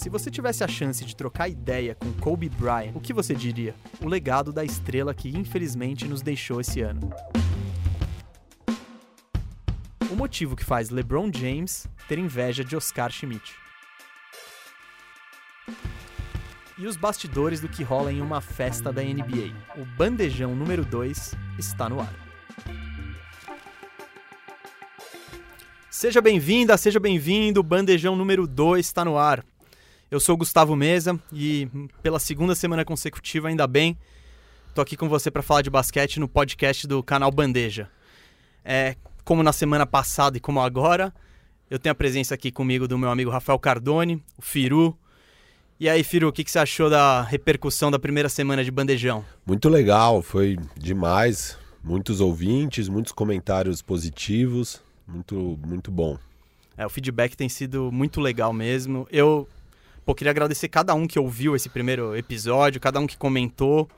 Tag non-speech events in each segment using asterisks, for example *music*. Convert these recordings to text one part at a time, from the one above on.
Se você tivesse a chance de trocar ideia com Kobe Bryant, o que você diria? O legado da estrela que infelizmente nos deixou esse ano. O motivo que faz LeBron James ter inveja de Oscar Schmidt. E os bastidores do que rola em uma festa da NBA. O bandejão número 2 está no ar. Seja bem-vinda, seja bem-vindo. Bandejão número 2 está no ar. Eu sou o Gustavo Mesa e pela segunda semana consecutiva, ainda bem, tô aqui com você para falar de basquete no podcast do canal Bandeja. É, como na semana passada e como agora, eu tenho a presença aqui comigo do meu amigo Rafael Cardone, o Firu. E aí, Firu, o que, que você achou da repercussão da primeira semana de Bandejão? Muito legal, foi demais. Muitos ouvintes, muitos comentários positivos, muito, muito bom. É, o feedback tem sido muito legal mesmo. Eu pô, queria agradecer cada um que ouviu esse primeiro episódio, cada um que comentou.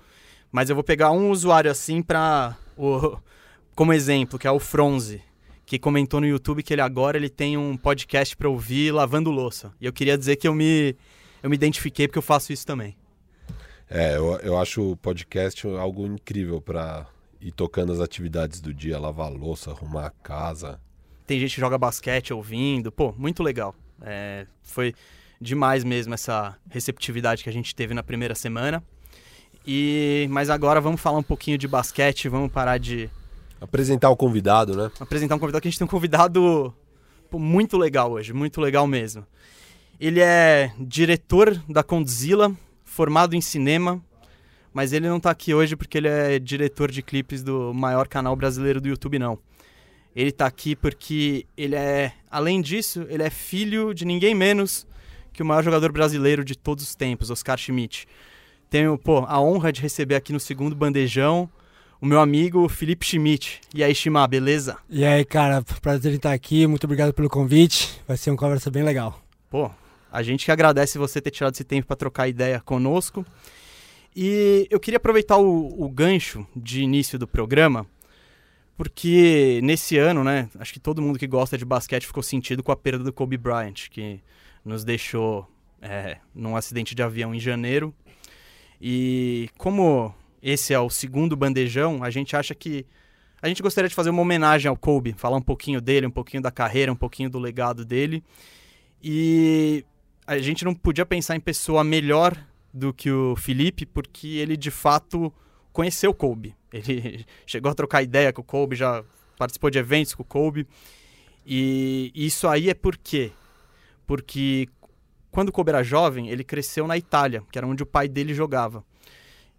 Mas eu vou pegar um usuário assim para como exemplo, que é o Fronze, que comentou no YouTube que ele agora ele tem um podcast para ouvir lavando louça. E eu queria dizer que eu me eu me identifiquei porque eu faço isso também. É, eu, eu acho o podcast algo incrível para ir tocando as atividades do dia, lavar louça, arrumar a casa. Tem gente que joga basquete ouvindo, pô, muito legal. É, foi demais mesmo essa receptividade que a gente teve na primeira semana. E mas agora vamos falar um pouquinho de basquete, vamos parar de apresentar o convidado, né? Apresentar um convidado que a gente tem um convidado pô, muito legal hoje, muito legal mesmo. Ele é diretor da Condzilla, formado em cinema, mas ele não está aqui hoje porque ele é diretor de clipes do maior canal brasileiro do YouTube, não. Ele está aqui porque ele é, além disso, ele é filho de ninguém menos que o maior jogador brasileiro de todos os tempos, Oscar Schmidt. Tenho, pô, a honra de receber aqui no segundo bandejão o meu amigo Felipe Schmidt. E aí, Shima, beleza? E aí, cara, prazer em estar aqui. Muito obrigado pelo convite. Vai ser uma conversa bem legal. Pô, a gente que agradece você ter tirado esse tempo para trocar ideia conosco. E eu queria aproveitar o, o gancho de início do programa, porque nesse ano, né, acho que todo mundo que gosta de basquete ficou sentido com a perda do Kobe Bryant, que nos deixou é, num acidente de avião em janeiro. E como esse é o segundo bandejão, a gente acha que a gente gostaria de fazer uma homenagem ao Kobe, falar um pouquinho dele, um pouquinho da carreira, um pouquinho do legado dele. E a gente não podia pensar em pessoa melhor do que o Felipe, porque ele de fato conheceu o Kobe. *laughs* Ele chegou a trocar ideia com o Kobe, já participou de eventos com o Kobe. E isso aí é por quê? Porque quando o Kobe era jovem, ele cresceu na Itália, que era onde o pai dele jogava.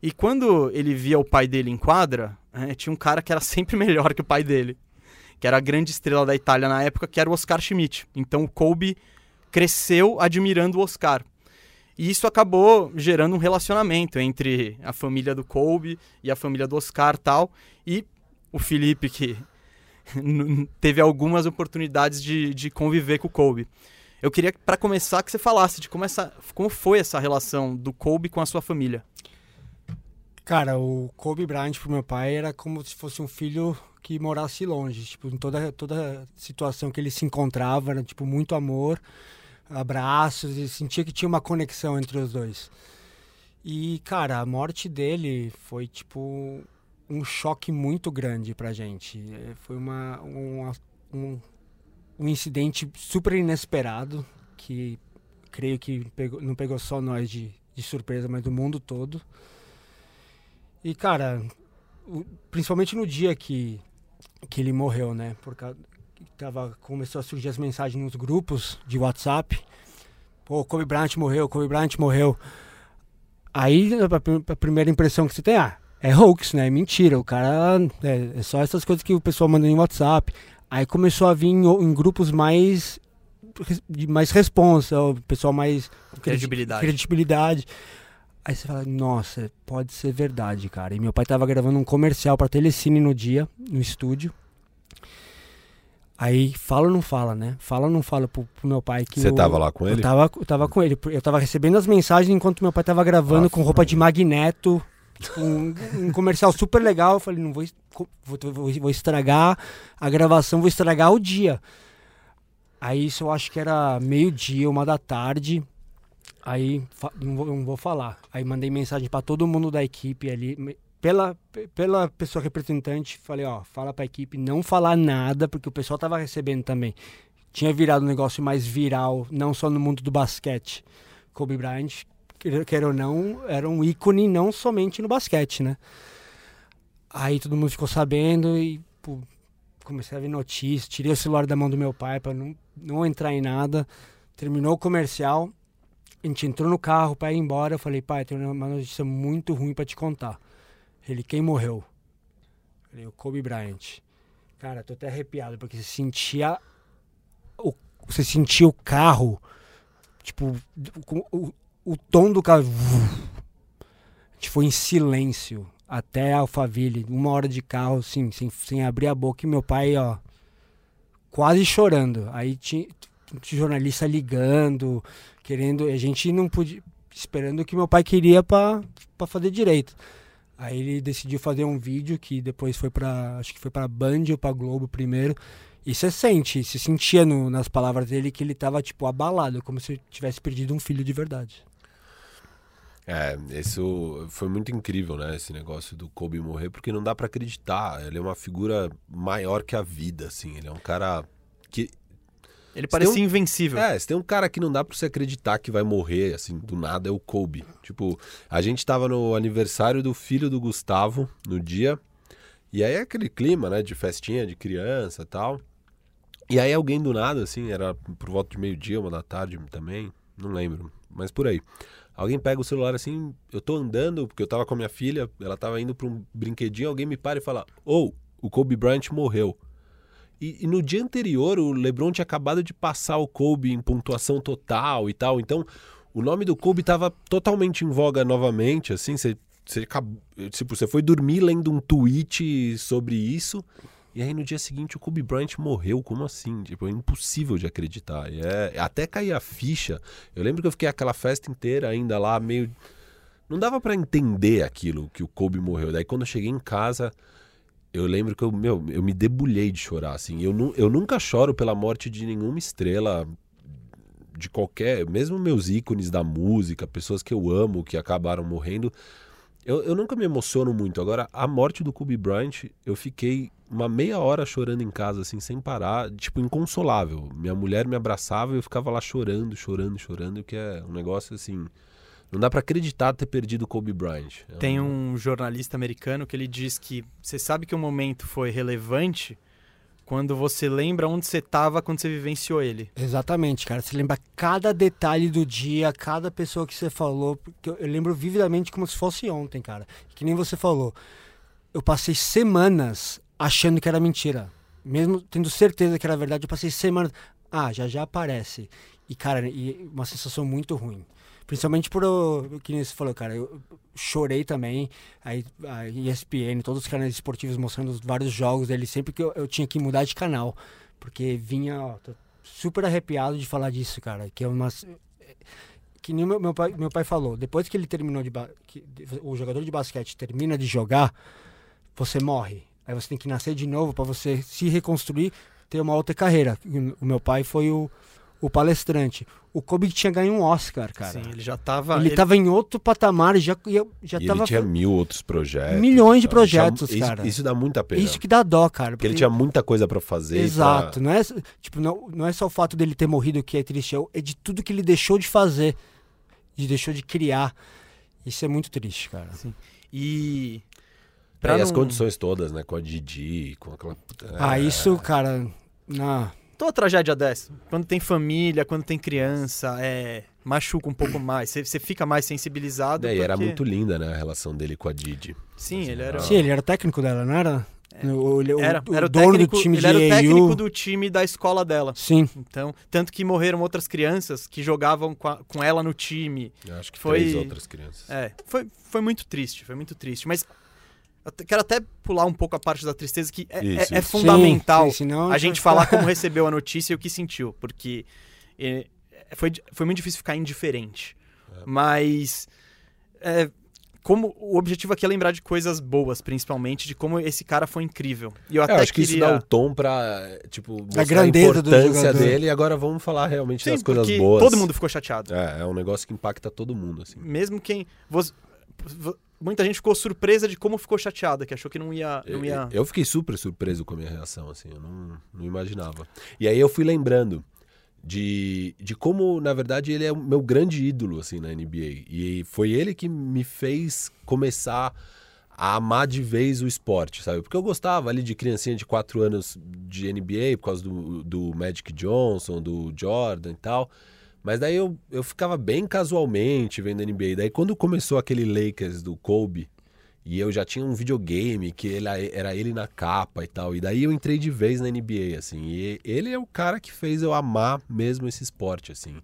E quando ele via o pai dele em quadra, é, tinha um cara que era *laughs* sempre melhor que o pai dele, que era a grande estrela da Itália na época, que era o Oscar Schmidt. Então o Kobe cresceu admirando o Oscar. E isso acabou gerando um relacionamento entre a família do Kobe e a família do Oscar tal. E o Felipe, que *laughs* teve algumas oportunidades de, de conviver com o Kobe. Eu queria, para começar, que você falasse de como, essa, como foi essa relação do Kobe com a sua família. Cara, o Kobe Bryant pro meu pai era como se fosse um filho que morasse longe. Tipo, em toda, toda situação que ele se encontrava, era tipo muito amor, abraços, e sentia que tinha uma conexão entre os dois. E, cara, a morte dele foi tipo um choque muito grande pra gente. Foi uma, uma um, um incidente super inesperado que creio que pegou, não pegou só nós de, de surpresa, mas do mundo todo. E, cara, o, principalmente no dia que, que ele morreu, né? Porque tava, começou a surgir as mensagens nos grupos de WhatsApp. Pô, Kobe Bryant morreu, Kobe Bryant morreu. Aí a, a primeira impressão que você tem, ah, é hoax, né? É mentira. O cara. É, é, só essas coisas que o pessoal manda em WhatsApp. Aí começou a vir em, em grupos mais de mais responsa, o pessoal mais credibilidade. credibilidade. Aí você fala, nossa, pode ser verdade, cara. E meu pai tava gravando um comercial pra Telecine no dia, no estúdio. Aí fala ou não fala, né? Fala ou não fala pro, pro meu pai que. Você eu, tava lá com ele? Eu tava, eu tava com ele. Eu tava recebendo as mensagens enquanto meu pai tava gravando com roupa de magneto um, um, comercial super legal. Eu falei, não vou, vou, vou, estragar a gravação, vou estragar o dia. Aí isso eu acho que era meio-dia, uma da tarde. Aí não vou, não vou falar. Aí mandei mensagem para todo mundo da equipe ali, pela, pela pessoa representante, falei, ó, fala pra equipe não falar nada, porque o pessoal tava recebendo também. Tinha virado um negócio mais viral, não só no mundo do basquete. Kobe Bryant, quer ou não, era um ícone não somente no basquete, né? Aí todo mundo ficou sabendo e pô, comecei a ver notícias, tirei o celular da mão do meu pai para não, não entrar em nada. Terminou o comercial, a gente entrou no carro para ir embora. Eu falei, pai, tem uma notícia muito ruim para te contar. Ele, quem morreu? Falei, o Kobe Bryant. Cara, tô até arrepiado, porque você sentia o, você sentia o carro, tipo, o, o tom do carro. A gente foi em silêncio até Alphaville, uma hora de carro, assim, sem, sem abrir a boca, e meu pai, ó, quase chorando. Aí tinha jornalista ligando, querendo, a gente não podia, esperando o que meu pai queria para fazer direito. Aí ele decidiu fazer um vídeo que depois foi para acho que foi para Band ou para Globo primeiro. E você sente, se sentia no, nas palavras dele que ele tava tipo abalado, como se tivesse perdido um filho de verdade. É, isso foi muito incrível, né? Esse negócio do Kobe morrer, porque não dá para acreditar. Ele é uma figura maior que a vida, assim. Ele é um cara que ele parecia um, invencível. É, se tem um cara que não dá pra você acreditar que vai morrer, assim, do nada, é o Kobe. Tipo, a gente tava no aniversário do filho do Gustavo no dia. E aí é aquele clima, né, de festinha de criança e tal. E aí alguém do nada, assim, era por volta de meio-dia, uma da tarde também, não lembro, mas por aí. Alguém pega o celular assim, eu tô andando, porque eu tava com a minha filha, ela tava indo pra um brinquedinho, alguém me para e fala: Ou, oh, o Kobe Bryant morreu. E, e, no dia anterior, o LeBron tinha acabado de passar o Kobe em pontuação total e tal. Então, o nome do Kobe estava totalmente em voga novamente. Assim, você, você, tipo, você foi dormir lendo um tweet sobre isso. E aí no dia seguinte o Kobe Bryant morreu, como assim? Tipo, é impossível de acreditar. E é, até cair a ficha. Eu lembro que eu fiquei aquela festa inteira ainda lá, meio. Não dava para entender aquilo que o Kobe morreu. Daí quando eu cheguei em casa, eu lembro que eu, meu, eu me debulhei de chorar, assim. Eu, eu nunca choro pela morte de nenhuma estrela de qualquer, mesmo meus ícones da música, pessoas que eu amo que acabaram morrendo. Eu, eu nunca me emociono muito. Agora, a morte do Kobe Bryant, eu fiquei uma meia hora chorando em casa, assim, sem parar, tipo, inconsolável. Minha mulher me abraçava e eu ficava lá chorando, chorando, chorando, que é um negócio assim. Não dá para acreditar ter perdido o Kobe Bryant. É Tem um jornalista americano que ele diz que você sabe que o momento foi relevante quando você lembra onde você estava quando você vivenciou ele. Exatamente, cara. Você lembra cada detalhe do dia, cada pessoa que você falou. Porque eu, lembro vividamente como se fosse ontem, cara. Que nem você falou. Eu passei semanas achando que era mentira. Mesmo tendo certeza que era verdade, eu passei semanas. Ah, já já aparece. E, cara, e uma sensação muito ruim. Principalmente por o que você falou, cara. Eu chorei também. Aí a ESPN, todos os canais esportivos mostrando vários jogos dele, sempre que eu, eu tinha que mudar de canal. Porque vinha, ó, super arrepiado de falar disso, cara. Que é uma. Que nem meu, meu, pai, meu pai falou, depois que ele terminou de. Que, o jogador de basquete termina de jogar, você morre. Aí você tem que nascer de novo para você se reconstruir, ter uma outra carreira. O meu pai foi o o palestrante. O Kobe tinha ganho um Oscar, cara. Sim, ele já tava. Ele, ele... tava em outro patamar, já, já e tava. Ele tinha mil outros projetos. Milhões de projetos, cara. Isso, isso, dá muita pena. Isso que dá dó, cara. Porque, porque ele tinha muita coisa para fazer. Exato. Pra... Não, é, tipo, não, não é só o fato dele ter morrido que é triste, é de tudo que ele deixou de fazer. De deixou de criar. Isso é muito triste, cara. Sim. E. Pra é, não... as condições todas, né? Com a Didi, com aquela. Ah, isso, cara. Na toda tragédia dessa, quando tem família, quando tem criança, é, machuca um pouco mais. Você fica mais sensibilizado. É, porque... e era muito linda, né, a relação dele com a Didi. Sim, assim, ele era. Sim, ele era técnico dela, não era? É. O, o, era, o, era o dono técnico, do time ele era o técnico do time da escola dela. Sim. Então, tanto que morreram outras crianças que jogavam com, a, com ela no time. Eu acho que foi três outras crianças. É, foi, foi muito triste, foi muito triste. Mas eu quero até pular um pouco a parte da tristeza, que é, isso, é, é fundamental sim, sim, a gente *laughs* falar como recebeu a notícia e o que sentiu, porque é, foi, foi muito difícil ficar indiferente. É. Mas, é, como o objetivo aqui é lembrar de coisas boas, principalmente, de como esse cara foi incrível. E eu É, até eu acho que isso queria... dá o tom pra, tipo, mostrar a grandeza do importância dele e agora vamos falar realmente Sim, das coisas porque boas. todo mundo ficou chateado. É, é um negócio que impacta todo mundo, assim. Mesmo quem... vos- vo- Muita gente ficou surpresa de como ficou chateada, que achou que não ia... Não ia... Eu, eu fiquei super surpreso com a minha reação, assim, eu não, não imaginava. E aí eu fui lembrando de, de como, na verdade, ele é o meu grande ídolo, assim, na NBA. E foi ele que me fez começar a amar de vez o esporte, sabe? Porque eu gostava ali de criancinha de 4 anos de NBA, por causa do, do Magic Johnson, do Jordan e tal. Mas daí eu, eu ficava bem casualmente vendo NBA. Daí quando começou aquele Lakers do Kobe, e eu já tinha um videogame que ele, era ele na capa e tal. E daí eu entrei de vez na NBA, assim. E ele é o cara que fez eu amar mesmo esse esporte, assim.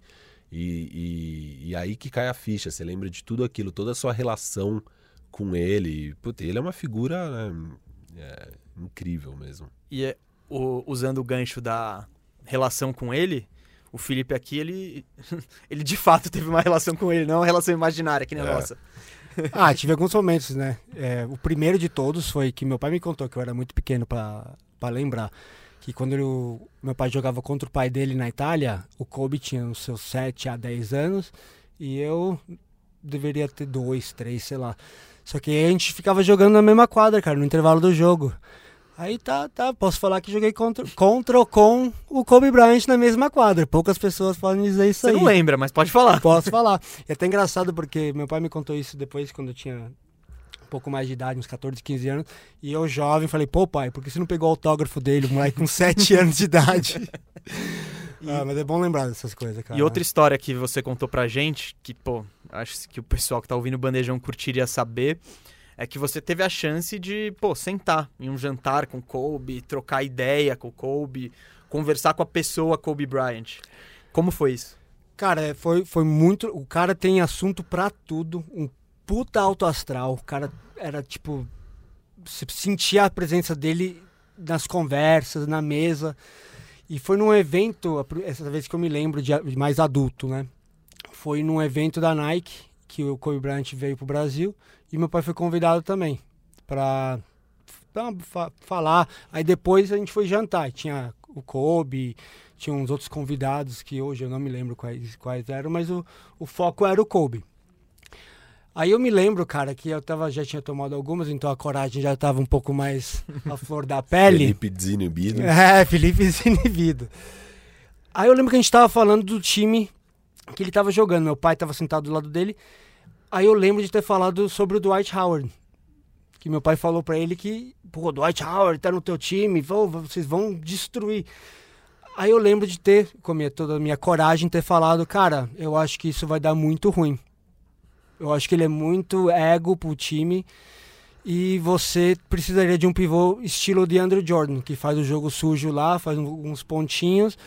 E, e, e aí que cai a ficha. Você lembra de tudo aquilo, toda a sua relação com ele. Puta, ele é uma figura né, é, incrível mesmo. E é, o- usando o gancho da relação com ele, o Felipe aqui, ele, *laughs* ele de fato teve uma relação com ele, não uma relação imaginária, que nem a É. nossa. Ah, tive alguns momentos, né? É, o primeiro de todos foi que meu pai me contou, que eu era muito pequeno pra pra lembrar, que quando ele- meu pai jogava contra o pai dele na Itália, o Kobe tinha os seus 7 a 10 anos e eu deveria ter 2, 3, sei lá. Só que a gente ficava jogando na mesma quadra, cara, no intervalo do jogo. Aí tá, tá, posso falar que joguei contra, contra ou com o Kobe Bryant na mesma quadra. Poucas pessoas podem dizer isso Você aí. não lembra, mas pode falar. Posso falar. E é até engraçado porque meu pai me contou isso depois, quando eu tinha um pouco mais de idade, uns 14, 15 anos. E eu, jovem, falei, pô, pai, por que você não pegou o autógrafo dele, o moleque com *laughs* 7 anos de idade? *laughs* ah, mas é bom lembrar dessas coisas, cara. E outra história que você contou pra gente, que, pô, acho que o pessoal que tá ouvindo o Bandejão curtiria saber, é que você teve a chance de, pô, sentar em um jantar com Kobe, trocar ideia com Kobe, conversar com a pessoa Kobe Bryant. Como foi isso? Cara, é, foi, foi muito. O cara tem assunto pra tudo. Um puta alto astral. O cara era tipo. Você sentia a presença dele nas conversas, na mesa. E foi num evento, essa vez que eu me lembro de mais adulto, né? Foi num evento da Nike que o Kobe Bryant veio pro Brasil e meu pai foi convidado também fa- falar. Aí depois a gente foi jantar. Tinha o Kobe, tinha uns outros convidados que hoje eu não me lembro quais, quais eram, mas o, o foco era o Kobe. Aí eu me lembro, cara, que eu tava, já tinha tomado algumas, então a coragem já tava um pouco mais à flor da *laughs* pele. Felipe desinibido. É, *laughs* Felipe desinibido. Aí eu lembro que a gente tava falando do time que ele tava jogando. Meu pai tava sentado do lado dele. Aí eu lembro de ter falado sobre o Dwight Howard. Que meu pai falou pra ele que, pô, Dwight Howard tá no teu time, vocês vão destruir. Aí eu lembro de ter, com toda a minha coragem, ter falado, cara, eu acho que isso vai dar muito ruim. Eu acho que ele é muito ego pro time. E você precisaria de um pivô estilo de Andrew Jordan, que faz o jogo sujo lá, faz uns pontinhos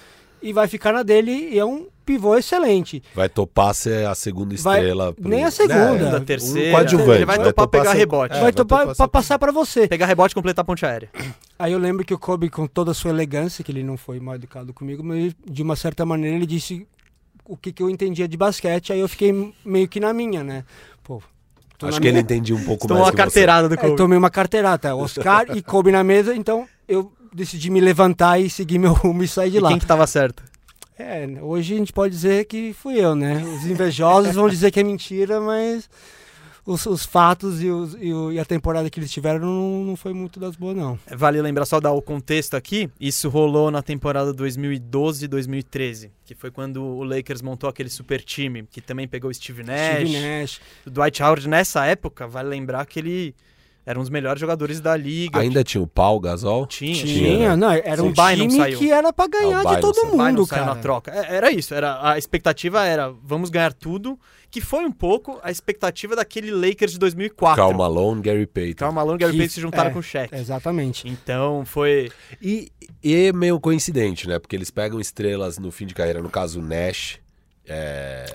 e vai ficar na dele e é um pivô excelente. Vai topar ser a segunda Vai- estrela. pro- nem a segunda. É, Da um terceira. coadjuvante. Ele vai topar pegar ser- rebote. é, vai topar ser- pra passar pra você. Pegar rebote e completar a ponte aérea. *clears throat* Aí eu lembro que o Kobe, com toda a sua elegância, que ele não foi mal educado comigo, mas de uma certa maneira ele disse o que, que eu entendia de basquete, aí eu fiquei meio que na minha, né? Pô, Acho que ele minha- entendia um pouco Tomou mais uma que você. carteirada do É, Kobe. tomei uma carteirada, Oscar *laughs* e Kobe na mesa, então eu decidi me levantar e seguir meu *laughs* rumo e sair de E lá. quem que tava certo? É, hoje a gente pode dizer que fui eu, né? Os invejosos vão dizer que é mentira, mas os, os fatos e, os- e o- e a temporada que eles tiveram não, não foi muito das boas, não. Vale lembrar só dar o contexto aqui. Isso rolou na temporada 2012 e 2013, que foi quando o Lakers montou aquele super time, que também pegou o Steve Nash. Steve Nash. O Dwight Howard nessa época, vale lembrar que ele era um dos melhores jogadores da liga. Ainda tinha o Paul Gasol? tinha, Tinha, Tinha, não, era O um não time saiu. que era pra Ah, ganhar o Bay de não todo não mundo, saiu cara. na troca. É, Era isso, era, a expectativa era vamos ganhar tudo, que foi um pouco a expectativa daquele Lakers de 2004. Karl Malone, Gary Payton. Karl Malone e Gary Que- Payton se juntaram é, com o Shaq. Exatamente. Então foi... E, e é meio coincidente, né? Porque eles pegam estrelas no fim de carreira, no caso o Nash, é,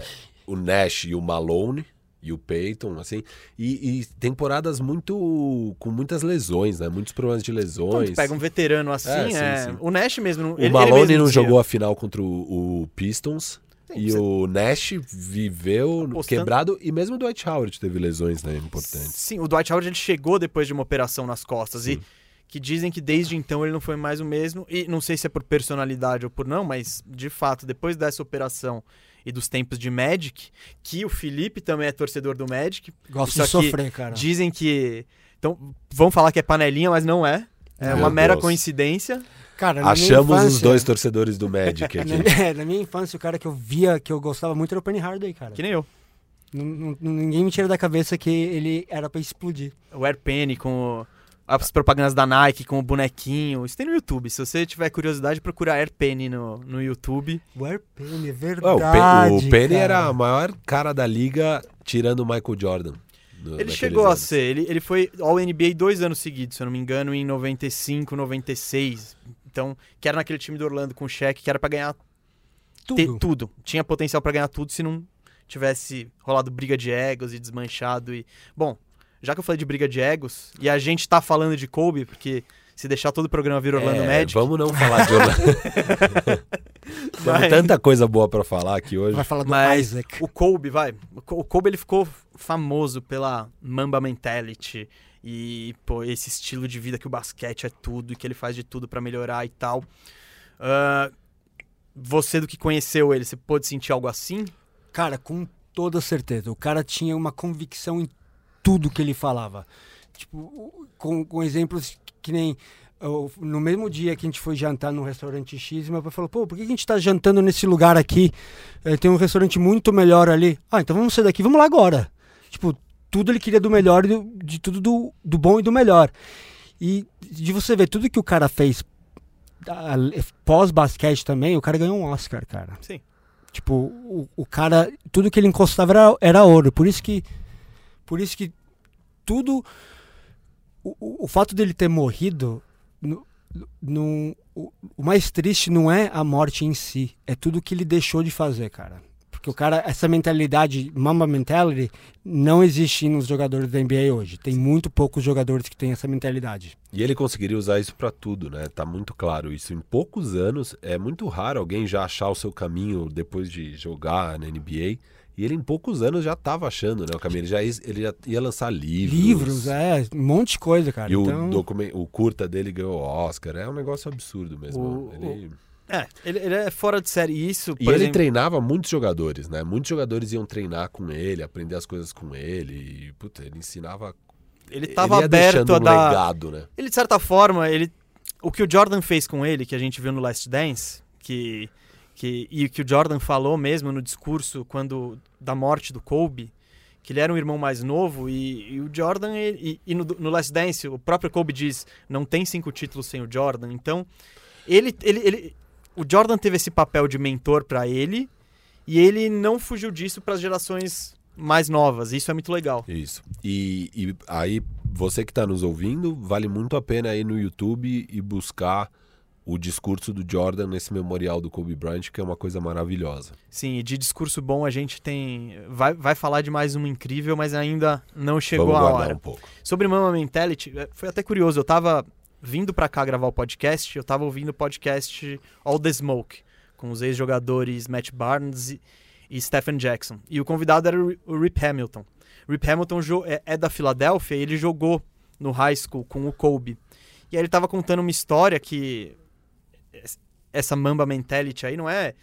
o Nash e o Malone e o Peyton, assim, e, e temporadas muito com muitas lesões, né? Muitos problemas de Quando lesões. tu pega um veterano assim, É, sim, é, sim. o Nash mesmo... O ele- ele Malone mesmo não jogou a final contra o, o Pistons. e você- o Nash viveu Apostando- quebrado e mesmo o Dwight Howard teve lesões né, importantes. Sim, o Dwight Howard ele chegou depois de uma operação nas costas e que dizem que desde então ele não foi mais o mesmo e não sei se é por personalidade ou por não, mas de fato, depois dessa operação e dos tempos de Magic, que o Felipe também é torcedor do Magic, Gosto de sofrer, cara. dizem que então vão falar que é panelinha, mas não é. É Meu uma mera Deus. coincidência. Cara, na minha Achamos os infância- dois torcedores do Magic *laughs* aqui. Na, minha- na minha infância, o cara que eu via, que eu gostava muito era o Penny Hardaway, cara. Que nem eu. Não- ninguém me tira da cabeça que ele era pra explodir. O AirPenny com o- as propagandas da Nike com o bonequinho. Isso tem no YouTube. Se você tiver curiosidade, procura AirPenny no, no YouTube. O Airpenny, é Ué, verdade. o, Pe- o Penny cara. era a maior cara da liga tirando o Michael Jordan. no- Ele chegou a anos. ser, ele, ele foi ao NBA dois anos seguidos, se eu não me engano, em 95, 96. Então, que era naquele time do Orlando com o Shaq, que era pra ganhar ter tudo. tudo. Tinha potencial pra ganhar tudo se não tivesse rolado briga de egos e desmanchado e bom, já que eu falei de briga de egos e a gente tá falando de Kobe, porque se deixar todo o programa vir Orlando É, Magic, Vamos não falar de Orlando. *laughs* Tanta coisa boa pra falar aqui hoje. Vai falar do Mas Isaac. o Kobe, vai. O Ko- o Kobe ele ficou famoso pela Mamba mentality e pô, esse estilo de vida que o basquete é tudo e que ele faz de tudo pra melhorar e tal. Ah, você do que conheceu ele, você pôde sentir algo assim? Cara, com toda certeza. O cara tinha uma convicção em tudo que ele falava. Tipo, com, com exemplos que nem. No mesmo dia que a gente foi jantar num restaurante X, meu pai falou: pô, por que a gente tá jantando nesse lugar aqui? Eh, tem um restaurante muito melhor ali. Ah, então vamos sair daqui, vamos lá agora. Tipo, tudo ele queria do melhor, do- de tudo do, do bom e do melhor. E de você ver tudo que o cara fez pós-basquete também, o cara ganhou um Oscar, cara. Sim. Tipo, o, o cara, tudo que ele encostava era, era ouro. Por isso que, por isso que tudo, o, o, o fato dele ter morrido, no, no, o, o mais triste não é a morte em si, é tudo que ele deixou de fazer, cara. Porque o cara, essa mentalidade, mamba mentality, não existe nos jogadores da NBA hoje. Tem muito poucos jogadores que têm essa mentalidade. E ele conseguiria usar isso pra tudo, né? Tá muito claro isso. Em poucos anos, é muito raro alguém já achar o seu caminho depois de jogar na NBA. E ele, em poucos anos, já tava achando, né? O caminho. Ele já ia, ele já ia lançar livros. Livros, é, um monte de coisa, cara. E o, então, documen- o curta dele ganhou Oscar. É um negócio absurdo mesmo. O- ele... É, ele, ele é fora de série. Isso, E ele exemplo, treinava muitos jogadores, né? Muitos jogadores iam treinar com ele, aprender as coisas com ele. E, puta, ele ensinava. ele tava ele ia deixando aberto a dar... legado, né? Ele, de certa forma, ele. O que o Jordan fez com ele, que a gente viu no Last Dance, que. Que e o que o Jordan falou mesmo no discurso quando da morte do Kobe, que ele era um irmão mais novo, e, e o Jordan. ele- e, e no, no Last Dance, o próprio Kobe diz: não tem cinco títulos sem o Jordan. Então, ele. ele, ele o Jordan teve esse papel de mentor pra ele, e ele não fugiu disso para as gerações mais novas. Isso é muito legal. Isso. E, e aí, você que está nos ouvindo, vale muito a pena ir no YouTube e buscar o discurso do Jordan nesse memorial do Kobe Bryant, que é uma coisa maravilhosa. Sim, e de discurso bom a gente tem. Vai, vai falar de mais um incrível, mas ainda não chegou Vamos a hora. um pouco. Sobre Mama Mentality, é, foi até curioso. Eu tava vindo pra cá gravar o podcast, eu tava ouvindo o podcast All the Smoke, com os ex-jogadores Matt Barnes e, e Stephen Jackson. E o convidado era o Ri- o Rip Hamilton. Rip Hamilton é, é da Filadélfia e ele jogou no high school com o Kobe. E aí ele tava contando uma história que essa Mamba Mentality aí não é.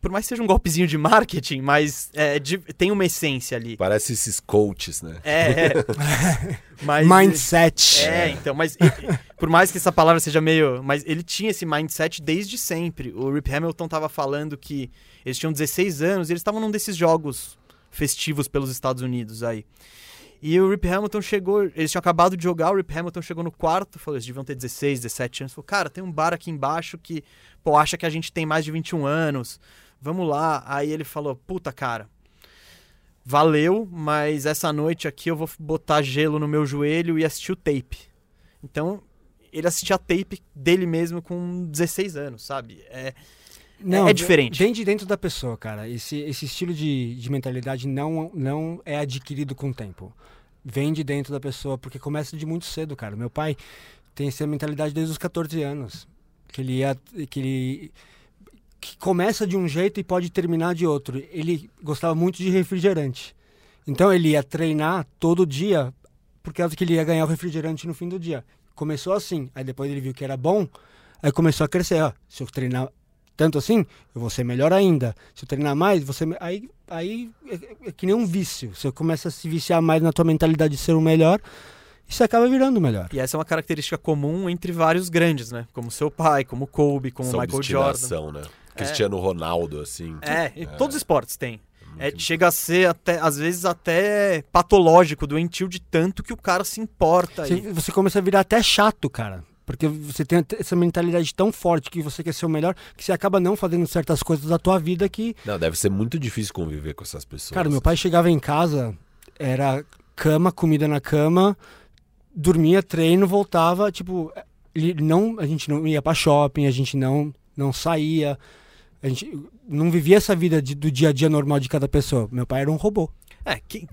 Por mais que seja um golpezinho de marketing, mas é, de- tem uma essência ali. Parece esses coaches, né? É, é. *laughs* mas, mindset. é, então, mas por mais que essa palavra seja meio. Mas ele tinha esse mindset desde sempre. O Rip Hamilton tava falando que eles tinham 16 anos e eles estavam num desses jogos festivos pelos Estados Unidos aí. E o Rip Hamilton chegou, eles tinham acabado de jogar, o Rip Hamilton chegou no quarto, falou, eles deviam ter 16, 17 anos, falou, cara, tem um bar aqui embaixo que, pô, acha que a gente tem mais de 21 anos, vamos lá. Aí ele falou, puta, cara, valeu, mas essa noite aqui eu vou botar gelo no meu joelho e assistir o tape. Então, ele assistia tape dele mesmo com 16 anos, sabe? É, é diferente. Vem de dentro da pessoa, cara. Esse, esse estilo de, de mentalidade não, não é adquirido com o tempo. Vem de dentro da pessoa, porque começa de muito cedo, cara. Meu pai tem essa mentalidade desde os 14 anos. Que ele ia. Que ele, que começa de um jeito e pode terminar de outro. Ele gostava muito de refrigerante. Então ele ia treinar todo dia por causa que ele ia ganhar o refrigerante no fim do dia. Começou assim, aí depois ele viu que era bom, aí começou a crescer. Ó, se eu treinar tanto assim, eu vou ser melhor ainda. Se eu treinar mais, você aí aí é, é que nem um vício. Você começa a se viciar mais na tua mentalidade de ser o melhor, e você acaba virando o melhor. E essa é uma característica comum entre vários grandes, né? Como seu pai, como Kobe, como Essa Michael Jordan. né? Cristiano Ronaldo, assim. É, e todos os esportes têm. É, chega a ser até, às vezes, até patológico, doentio de tanto que o cara se importa. Você, e- você começa a virar até chato, cara. Porque você tem essa mentalidade tão forte que você quer ser o melhor, que você acaba não fazendo certas coisas da tua vida que. Não, deve ser muito difícil conviver com essas pessoas. Cara, meu pai chegava em casa, era cama, comida na cama, dormia, treino, voltava, tipo, ele não, a gente não ia pra shopping, a gente não não saía, a gente não vivia essa vida de- do dia a dia normal de cada pessoa. Meu pai era um robô. É, quem,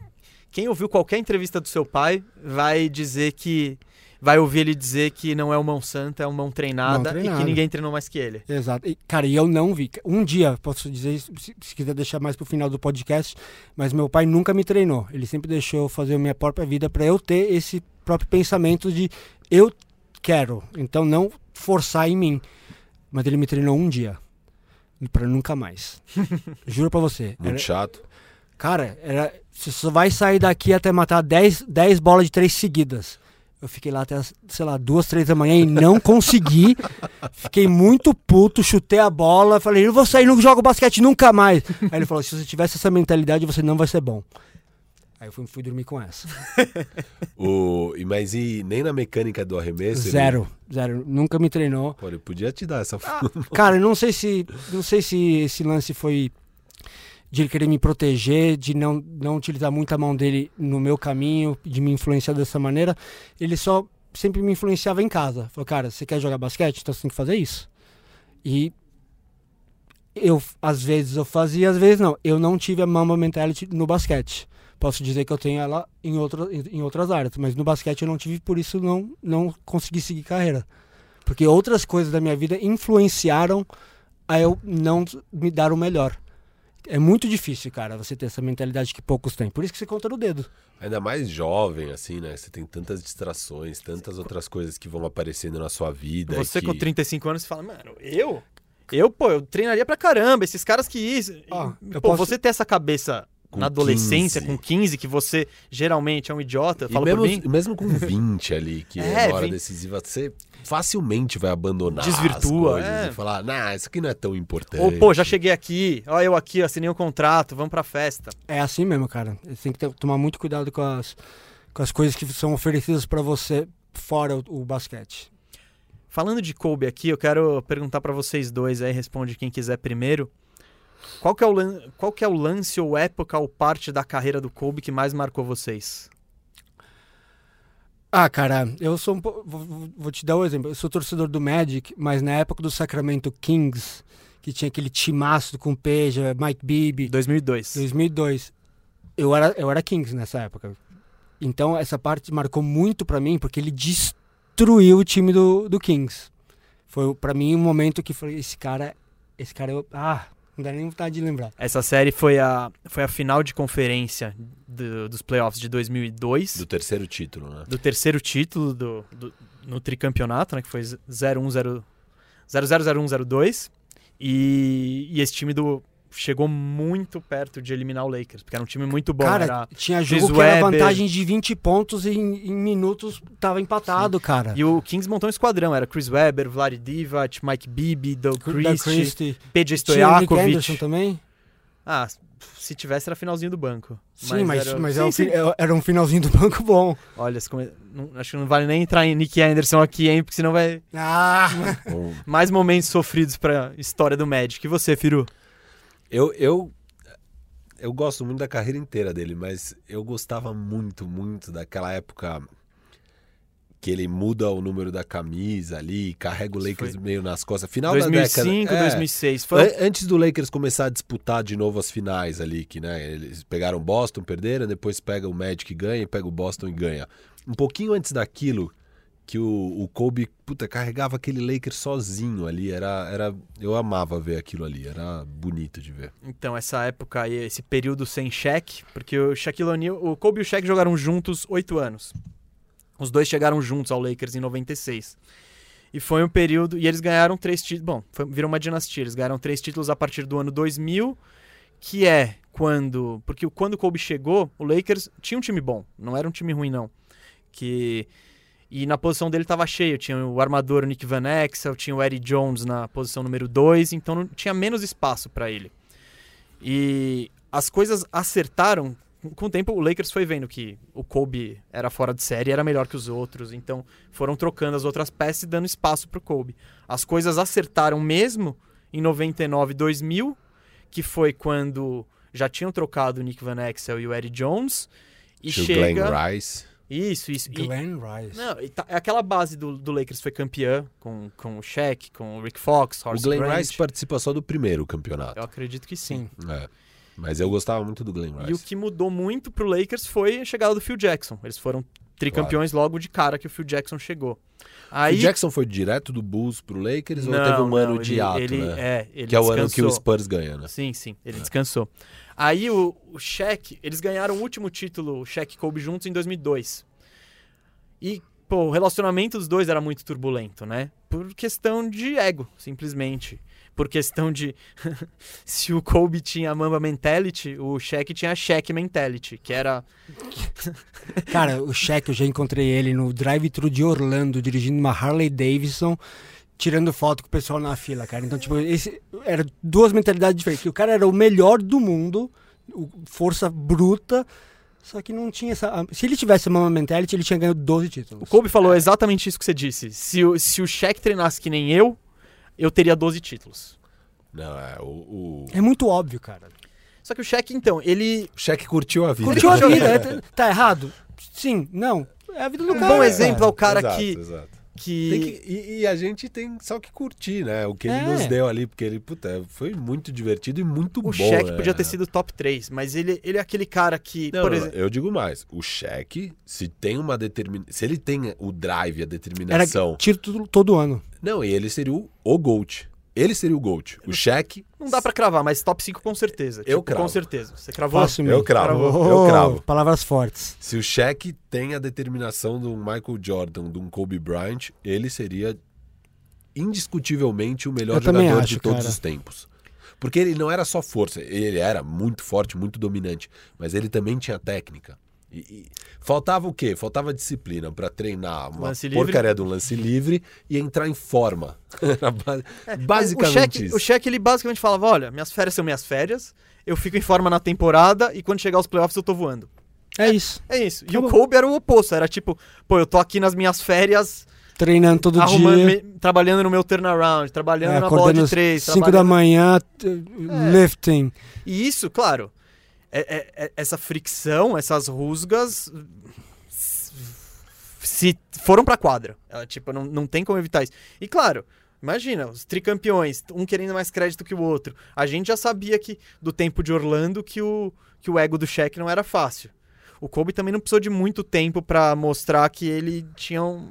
quem ouviu qualquer entrevista do seu pai vai dizer que. Vai ouvir ele dizer que não é o mão santa, é uma mão treinada, Mão e treinada. que ninguém treinou mais que ele. Exato. E, cara, e eu não vi. Um dia, posso dizer isso, se, se quiser deixar mais pro final do podcast, mas meu pai nunca me treinou. Ele sempre deixou eu fazer a minha própria vida para eu ter esse próprio pensamento de eu quero, então não forçar em mim. Mas ele me treinou um dia. Pra nunca mais. *laughs* Juro pra você. Muito Era- chato. cara, era, você só vai sair daqui até matar 10, 10 bolas de três seguidas. Eu fiquei lá até, sei lá, duas, três da manhã e não consegui. *laughs* Fiquei muito puto, chutei a bola, falei, eu vou sair, não jogo basquete nunca mais. Aí ele falou, se você tivesse essa mentalidade, você não vai ser bom. Aí eu fui, fui dormir com essa. *laughs* O... Mas e nem na mecânica do arremesso? ele- Zero, zero. Nunca me treinou. Pô, ele podia te dar essa. Cara, eu não sei se não sei se esse lance foi de ele querer me proteger, de não, não utilizar muito a mão dele no meu caminho, de me influenciar dessa maneira. Ele só sempre me influenciava em casa. Falou, cara, você quer jogar basquete? Então você tem que fazer isso. E eu, às vezes eu fazia, às vezes não. Eu não tive a mama mentality no basquete. Posso dizer que eu tenho ela em, outra, em outras áreas, mas no basquete eu não tive, por isso não, não consegui seguir carreira. Porque outras coisas da minha vida influenciaram a eu não me dar o melhor. É muito difícil, cara, você ter essa mentalidade que poucos têm. Por isso que você conta no dedo. Ainda mais jovem, assim, né? Você tem tantas distrações, tantas outras coisas que vão aparecendo na sua vida. Você que... com 35 anos você fala, mano, eu? Eu, pô, eu treinaria pra caramba, esses caras que isso. Ah, pô, posso- você ter essa cabeça Com na adolescência, 15. com 15, que você geralmente é um idiota, E fala mesmo, por mim. mesmo com 20 ali, que *laughs* é, É, uma hora 20. decisiva, você facilmente vai abandonar Desvirtua, as coisas é. e falar, nah, isso aqui não é tão importante. Ou, pô, já cheguei aqui, ó, eu aqui, assinei um contrato, vamos pra festa. É assim mesmo, cara. Você tem que ter- tomar muito cuidado com as, com as coisas que são oferecidas pra você fora o, o basquete. Falando de Kobe aqui, eu quero perguntar pra vocês dois aí, responde quem quiser primeiro. Qual que, é o lan- qual que é o lance ou época ou parte da carreira do Kobe que mais marcou vocês? Ah, cara, eu sou um po- vou, te dar um exemplo. Eu sou torcedor do Magic, mas na época do Sacramento Kings, que tinha aquele timaço com Peja, Mike Bibby, 2002. 2002. Eu era, eu era Kings nessa época. Então essa parte marcou muito pra mim, porque ele destruiu o time do, do Kings. Foi pra mim um momento que falei, esse cara, esse cara eu, ah, não dá nem vontade de lembrar. Essa série foi a, foi a final de conferência do- dos playoffs de 2002. Do terceiro título, né? do terceiro título do, do- no tricampeonato, né, que foi 0-1-0 0-0-0-1-0-2. E, e esse time do chegou muito perto de eliminar o Lakers, porque era um time muito bom. cara, era- tinha jogo Chris que era Webber. vantagem de 20 pontos e em, em minutos tava empatado, cara. E o Kings montou um esquadrão, era Chris Webber, Vlad Divac, Mike Bibby, Doug Christie, Christie. PJ Anderson Stojakovic. também? Ah, se tivesse era finalzinho do banco. Sim, mas, era- mas sim, é um sim. é- era um finalzinho do banco bom. Olha, come- não- acho que não vale nem entrar em Nick Anderson aqui, hein, porque senão vai Ah! *laughs* Mais momentos sofridos pra história do Magic. E você, Firu? Eu, eu, eu gosto muito da carreira inteira dele, mas eu gostava muito, muito daquela época que ele muda o número da camisa ali, carrega o Lakers foi- meio nas costas. Final 2005, da década. é, 2006. Foi An- Antes do Lakers começar a disputar de novo as finais ali, que né, eles pegaram Boston, perderam, depois pega o Magic e ganha, e pega o Boston e ganha. Um pouquinho antes daquilo, que o, o Kobe, puta, carregava aquele Lakers sozinho ali. Era, era, eu amava ver aquilo ali, era bonito de ver. Então, essa época aí, esse período sem Shaq, porque o Shaquille O'Neal, o Kobe e o Shaq jogaram juntos oito anos. Os dois chegaram juntos ao Lakers em 96. E foi um período. E eles ganharam três títulos. Bom, foi, virou uma dinastia. Eles ganharam três títulos a partir do ano 2000, que é quando. Porque quando o Kobe chegou, o Lakers tinha um time bom. Não era um time ruim, não. Que. E na posição dele estava cheio. Tinha o armador Nick Van Exel, tinha o Eddie Jones na posição número 2, então não, tinha menos espaço para ele. E as coisas acertaram com o tempo o Lakers foi vendo que o Kobe era fora de série, era melhor que os outros, então foram trocando as outras peças e dando espaço para o Kobe. As coisas acertaram mesmo em 99, 2000, que foi quando já tinham trocado o Nick Van Exel e o Eddie Jones e chega Glenn Rice. Isso, isso. E- Glenn Rice. não, e tá- aquela base do, do Lakers foi campeã com, com o Shaq, com o Rick Fox, O Horace Glenn Grant. Rice participa só do primeiro campeonato. Eu acredito que sim. É. Mas eu gostava muito do Glenn Rice. E o que mudou muito pro Lakers foi a chegada do Phil Jackson. Eles foram tricampeões logo de cara que o Phil Jackson chegou. Aí O Jackson foi direto do Bulls pro Lakers ou Não, teve um ano não, de ele, ato, ele, né? É, ele que é o ano que o descansou. Spurs ganha, né? Sim, sim, ele descansou. Aí o, o Shaq, eles ganharam o último título, o Shaq e Kobe juntos, em 2002. E, pô, o relacionamento dos dois era muito turbulento, né? Por questão de ego, simplesmente. Por questão de. *laughs* se o Kobe tinha a Mamba Mentality, o Shaq tinha a Shaq Mentality, que era. *laughs* Cara, o Shaq, eu já encontrei ele no drive-thru de Orlando, dirigindo uma Harley Davidson, tirando foto com o pessoal na fila, cara. Então, tipo, esse era duas mentalidades diferentes. O cara era o melhor do mundo, força bruta, só que não tinha essa... Se ele tivesse a Mama Mentality, ele tinha ganho 12 títulos. O Kobe falou exatamente isso que você disse. Se o, se o Shaq treinasse que nem eu, eu teria 12 títulos. Não, é o, o... É muito óbvio, cara. Só que o Shaq, então, ele. o Shaq curtiu a vida. Curtiu a *laughs* vida. é, tá- errado? Sim, não. É a vida do Um cara. bom exemplo é o cara. cara Exato, que. exato. Que... Que- e, e a gente tem só que curtir, né? O que ele É. nos deu ali, porque ele, puta, foi muito divertido e muito O bom. Shaq né? podia ter sido top 3, mas ele, ele é aquele cara que, Não, por não, exemplo. eu digo mais. O Shaq, se tem uma determinação. Se ele tem o drive, a Era determinação. título todo ano. Não, e ele seria o, o GOAT. Ele seria o GOAT. O Shaq. Não dá pra cravar, mas top 5 com certeza. Eu Tipo, cravo. Com certeza. Você cravou? Facilmente. Eu cravo. Oh, Eu cravo. Palavras fortes. Se o Shaq tem a determinação do Michael Jordan, de um Kobe Bryant, ele seria indiscutivelmente o melhor Eu jogador acho, de todos cara. os tempos. Porque ele não era só força, ele era muito forte, muito dominante, mas ele também tinha técnica. E, e faltava o quê? Faltava disciplina pra treinar uma Lance livre. porcaria do lance livre e entrar em forma. *laughs* Mas Basicamente o Shaq, isso. O Shaq, ele basicamente falava: olha, minhas férias são minhas férias, eu fico em forma na temporada e quando chegar os playoffs eu tô voando. É isso. É isso. E Tá o. Kobe era o oposto. Era tipo, pô, eu tô aqui nas minhas férias, Treinando todo dia. me- trabalhando no meu turnaround, trabalhando É, na bola de três. 5 da manhã, t- lifting. E isso, claro, é- é- é- essa fricção, essas rusgas se foram pra quadra. Ela, tipo, não, não tem como evitar isso. E claro, imagina, os tricampeões, um querendo mais crédito que o outro. A gente já sabia que do tempo de Orlando que o, que o ego do Shaq não era fácil. O Kobe também não precisou de muito tempo pra mostrar que ele tinha um,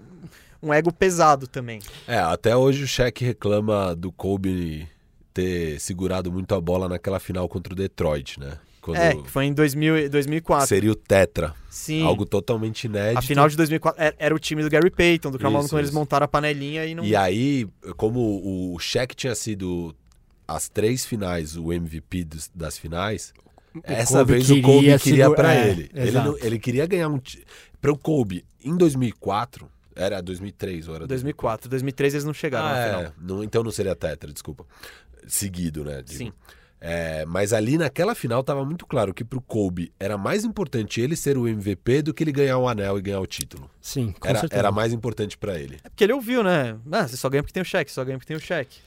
um ego pesado também. É, até hoje o Shaq reclama do Kobe ter segurado muito a bola naquela final contra o Detroit, né? Quando É, que foi em 2000, e- 2004. seria o Tetra. Sim. Algo totalmente inédito. A final de 2004 era, era o time do Gary Payton, do Carmelo, Isso, quando eles montaram a panelinha e não. E aí, como o Shaq tinha sido as três finais o MVP dos- das finais, essa Kobe vez o Kobe queria segu- pra é, ele. Ele, não- ele queria ganhar um. Pra o Kobe, em 2004, era 2003 ou era 2004. 2003 eles não chegaram Ah, na é. final. Não- então não seria tetra, desculpa. Seguido, né? digo. Sim. É, mas ali naquela final tava muito claro que pro Kobe era mais importante ele ser o MVP do que ele ganhar o anel e ganhar o título. Sim, com Era, certeza. era mais importante pra ele. É porque ele ouviu, né? Ah, você só ganha porque tem o cheque, só ganha porque tem o cheque.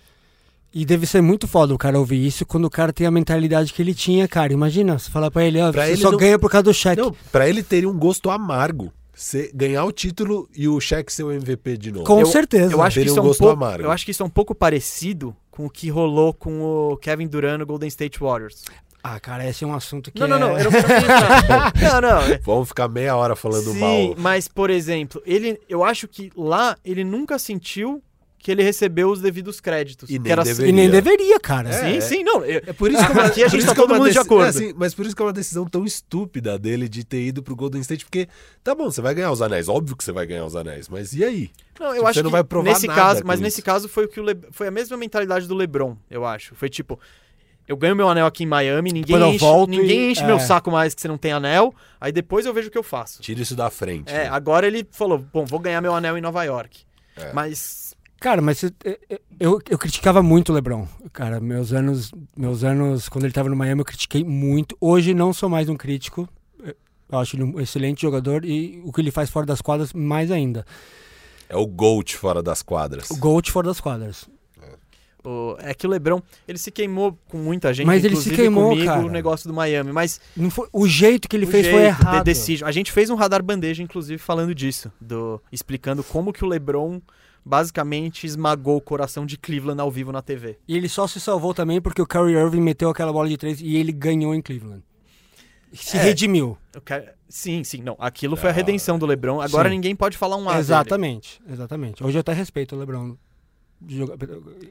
E deve ser muito foda o cara ouvir isso quando o cara tem a mentalidade que ele tinha, cara. Imagina, você falar pra ele, ó, Pra você ele só não- ganha por causa do cheque. Não, pra ele teria um gosto amargo. Você ganhar o título e o Shaq ser o MVP de novo. Com Eu- certeza. Eu acho, que isso é um um gosto pouco, amargo. eu acho que isso é um pouco parecido com o que rolou com o Kevin Durant no Golden State Warriors. Ah, cara, esse é um assunto que Não, não, é... não, eu não quero entrar. *laughs* Não, não. é- Vamos ficar meia hora falando Sim, mal. mas, por exemplo, ele, eu acho que lá ele nunca sentiu que ele recebeu os devidos créditos. E nem era deveria. E nem deveria, cara. É, Sim, sim, não. eu- É por isso *laughs* que é uma, Aqui a por gente isso tá que é todo mundo de acordo. é, assim, mas por isso que é uma decisão tão estúpida dele de ter ido pro Golden State, porque tá bom, você vai ganhar os anéis, óbvio que você vai ganhar os anéis, mas e aí? Não, eu Tipo, acho você não que vai provar nesse nada caso, mas isso. nesse caso foi o que o Le- foi a mesma mentalidade do LeBron, eu acho. Foi tipo, eu ganho meu anel aqui em Miami, ninguém Depois eu enche, volto ninguém e- enche é. meu saco mais que você não tem anel, aí depois eu vejo o que eu faço. Tira isso da frente. É, né? agora ele falou, bom, vou ganhar meu anel em Nova York. É. Mas Cara, mas eu, eu, eu criticava muito o LeBron. Cara, meus anos, meus anos quando ele tava no Miami, eu critiquei muito. Hoje não sou mais um crítico. Eu acho ele um excelente jogador e o que ele faz fora das quadras, mais ainda. É o GOAT fora das quadras. O Gold fora das quadras. é que o LeBron, ele se queimou com muita gente, Mas ele se inclusive queimou, comigo, cara. o negócio do Miami, mas Não foi, o jeito que ele fez foi jeito, errado. The Decision. A gente fez um radar bandeja, inclusive, falando disso, do explicando como que o LeBron basicamente esmagou o coração de Cleveland ao vivo na TV. E ele só se salvou também porque o Kyrie Irving meteu aquela bola de três e ele ganhou em Cleveland. Se É. redimiu. Eu quero- Sim, sim, não. Aquilo foi a redenção do LeBron. Agora Sim. ninguém pode falar um A. dele. exatamente, exatamente. Hoje eu até respeito o LeBron.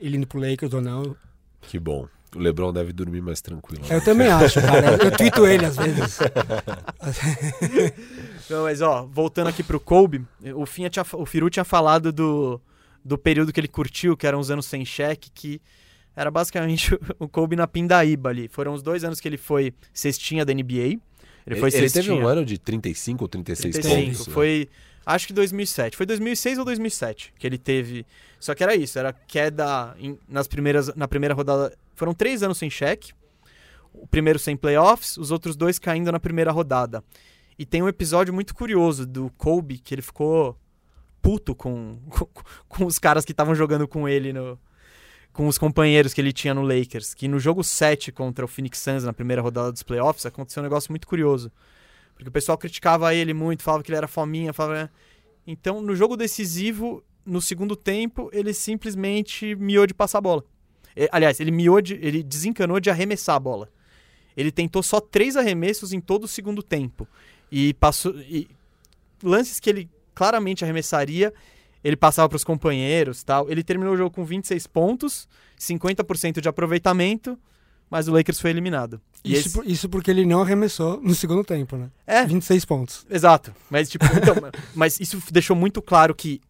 Ele indo pro Lakers ou não. Que bom. O LeBron deve dormir mais tranquilo. Eu também acho, cara. Eu tuito ele às vezes. *laughs* Não, mas ó, voltando aqui pro Kobe, o, Finha tinha, o Firu tinha falado do, do período que ele curtiu, que eram os anos sem cheque, que era basicamente o Kobe na pindaíba ali. Foram os dois anos que ele foi cestinha da NBA. Ele Ele, foi ele teve um ano de 35 ou 36 35. pontos. né? Foi, acho que 2007. Foi 2006 ou 2007 que ele teve. Só que era isso, era queda em- nas primeiras, na primeira rodada. Foram três anos sem cheque. O primeiro sem playoffs, os outros dois caindo na primeira rodada. E tem um episódio muito curioso do Kobe, que ele ficou puto com, *laughs* com, com os caras que estavam jogando com ele no. Com os companheiros que ele tinha no Lakers. Que no jogo 7 contra o Phoenix Suns, na primeira rodada dos playoffs, aconteceu um negócio muito curioso. Porque o pessoal criticava ele muito, falava que ele era fominha, falava... né? Então, no jogo decisivo, no segundo tempo, ele simplesmente miou de passar a bola. Eh, Aliás, ele miou de, ele desencanou de arremessar a bola. Ele tentou só três arremessos em todo o segundo tempo. E passou. E lances que ele claramente arremessaria, ele passava para os companheiros tal. Ele terminou o jogo com 26 pontos, 50% de aproveitamento, mas o Lakers foi eliminado. Isso, esse- por- isso porque ele não arremessou no segundo tempo, né? É, 26 pontos. Exato. Mas, tipo, então, *laughs* mas isso deixou muito claro que,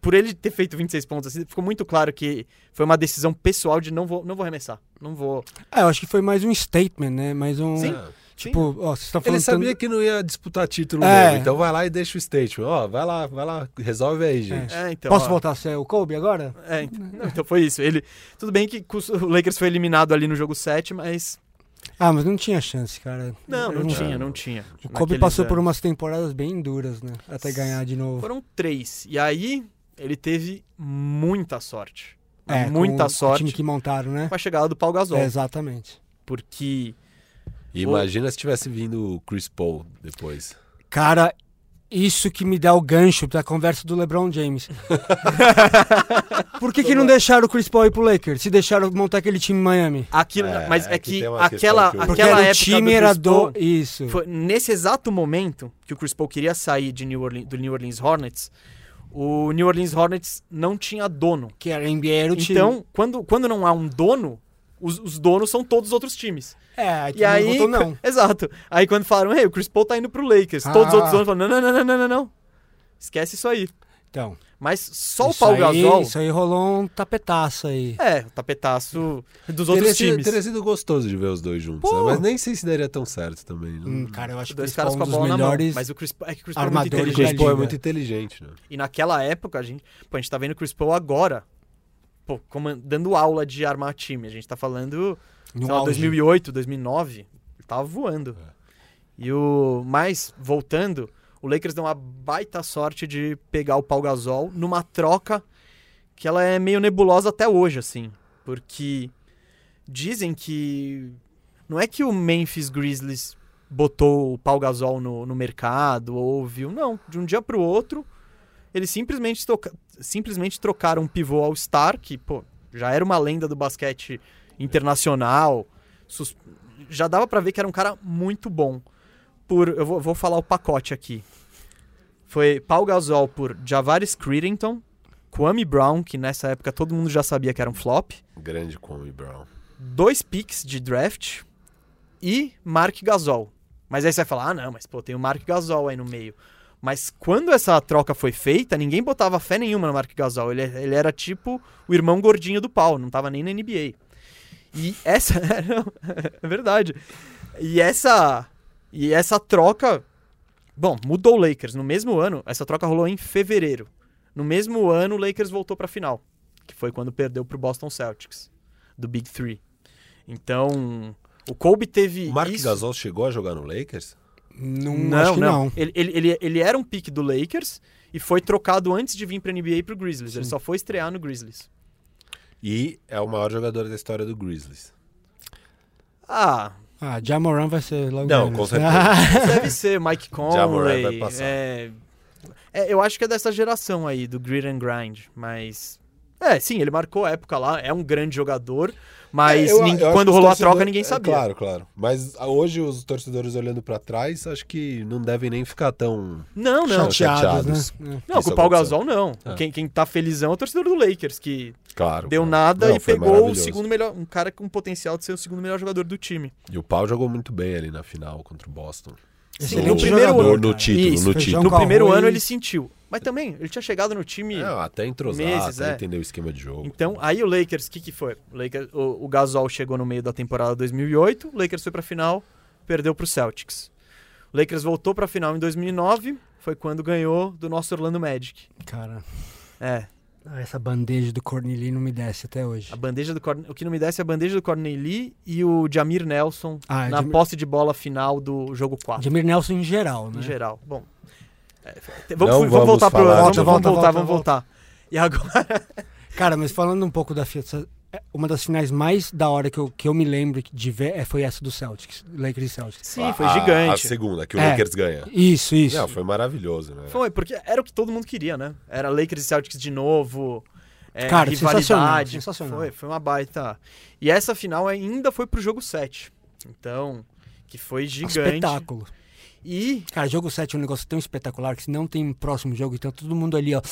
por ele ter feito 26 pontos assim, ficou muito claro que foi uma decisão pessoal de não vou, não vou arremessar. Não vou. É, eu acho que foi mais um statement, né? Mais um. Sim. Tipo, ó, vocês estão falando. Ele sabia tanto- que não ia disputar título É. mesmo, então vai lá e deixa o statement. Ó, vai lá, vai lá, resolve aí, gente. É, então, Posso ó, voltar a ser o Kobe agora? É, então, não, então foi isso. Ele, tudo bem que o Lakers foi eliminado ali no jogo 7, mas. Ah, mas não tinha chance, cara. Não, Eu não tinha, não tinha. O Kobe naqueles passou por anos. umas temporadas bem duras, né? Até ganhar de novo. Foram três. E aí, ele teve muita sorte. É, muita com, Com o sorte time que montaram, né? com a chegada do Paul Gasol. É, exatamente. Porque. Imagina se tivesse vindo o Chris Paul depois. Cara, isso que me dá o gancho da conversa do LeBron James. *laughs* Por que, que não deixaram o Chris Paul ir pro Lakers? Se deixaram montar aquele time em Miami? Aquilo, É, mas é é que que aquela, que aquela era o época time do era Chris Paul, do. Isso. Foi nesse exato momento que o Chris Paul queria sair de New Orleans, do New Orleans Hornets, o New Orleans Hornets não tinha dono. Que era NBA era o time. Então, quando, quando não há um dono, os, os donos são todos os outros times. É, E aí, não votou, não. *laughs* exato. Aí quando falaram, hey, o Chris Paul tá indo pro Lakers, todos os Ah. outros donos falaram, não, não, não, não, não, não. Esquece isso aí. Então, Mas só o Paul aí, Gasol, Isso aí rolou um tapetaço aí. é, o tapetaço dos Teria outros sido, times. teria sido gostoso de ver os dois juntos, né? mas nem sei se daria tão certo também. Não... Hum, cara, eu acho Os que o dois Chris caras Paul com é a um dos bola na mão. Mas o Chris, Paul- é que o Chris Paul é muito armadores o inteligente. Chris Paul é muito inteligente, né? E naquela época, a gente, pô, a gente tá vendo o Chris Paul agora, pô, dando aula de armar time. A gente tá falando, No sei lá, auge. 2008, 2009, ele tava voando. E o mais voltando, o Lakers deu uma baita sorte de pegar o Paul Gasol numa troca que ela é meio nebulosa até hoje, assim, porque dizem que não é que o Memphis Grizzlies botou o Paul Gasol no, no mercado ou viu, não, de um dia pro outro eles simplesmente, troca- simplesmente trocaram um pivô All-Star, que, pô, já era uma lenda do basquete internacional, sus- já dava pra ver que era um cara muito bom. Por, eu vou, vou falar o pacote aqui. Foi Paul Gasol por Javaris Crittenton, Kwame Brown, que nessa época todo mundo já sabia que era um flop, Grande Kwame Brown. dois picks de draft e Mark Gasol. Mas aí você vai falar, ah não, mas pô, tem o Mark Gasol aí no meio. Mas quando essa troca foi feita, ninguém botava fé nenhuma no Mark Gasol. Ele, ele era tipo o irmão gordinho do pau, não tava nem na NBA. E essa. *laughs* é verdade. E essa. E essa troca. Bom, mudou o Lakers. No mesmo ano, essa troca rolou em fevereiro. No mesmo ano, o Lakers voltou pra final. Que foi quando perdeu pro Boston Celtics. Do Big Three. Então. O Kobe teve. O Mark isso... Gasol chegou a jogar no Lakers? Não, Não, acho que não. não. Ele, ele, ele, ele era um pique do Lakers e foi trocado antes de vir pra NBA e pro Grizzlies. Ele Sim. só foi estrear no Grizzlies. E é o maior jogador da história do Grizzlies. Ah, Ah, Jamoran vai ser logo Não, com *laughs* certeza. deve ser Mike Morant vai Conley. passar. É, é, eu acho que é dessa geração aí, do Grit and Grind. Mas. É, sim, ele marcou a época lá, é um grande jogador. Mas É, eu- ninguém- eu quando rolou a troca, ninguém é, sabia. claro, claro. Mas hoje os torcedores olhando pra trás, acho que não devem nem ficar tão. Não, não. Chateados, chateados. né? Não, com o Paul. Gasol, não. É. Quem, quem tá felizão é o torcedor do Lakers, que Claro. deu nada Não, e pegou o segundo melhor. Um cara com potencial de ser o segundo melhor jogador do time. E o Pau jogou muito bem ali na final contra o Boston. Excelente no primeiro jogador, ano, no, título, Isso, no título. No primeiro ano ele sentiu. Mas também, ele tinha chegado no time É, até entrosar, Meses, até é. entender o esquema de jogo. Então, aí o Lakers, o que, que foi? O, Lakers, o, o Gasol chegou no meio da temporada 2008, o Lakers foi pra final, perdeu pro Celtics. O Lakers voltou pra final em 2009, foi quando ganhou do nosso Orlando Magic. Cara, É, ah, essa bandeja do Corneli não me desce até hoje. a bandeja do Corne- o que não me desce é a bandeja do Corney Lee e o Jamir Nelson Ah, na Jamir- posse de bola final do jogo 4, Jamir Nelson em geral, né? em geral. Bom, é, Não vamos, vamos vamos voltar pro falar vamos, de- vamos Volta, voltar, volta, vamos volta. voltar. E agora Cara, mas falando um pouco da uma das finais mais da hora que eu, que eu me lembro de ver é, foi essa do Celtics, Lakers e Celtics. Sim, foi A- A, gigante. segunda, que o É. Lakers ganha. Isso, isso. Não, foi maravilhoso, né? Foi, porque era o que todo mundo queria, né? Era Lakers e Celtics de novo. É, Cara, rivalidade. sensacional, sensacional. Foi, foi uma baita. E essa final ainda foi pro jogo 7. Então, que foi gigante. espetáculo. E Cara, jogo 7 é um negócio tão espetacular que se não tem próximo jogo, então todo mundo ali, ó.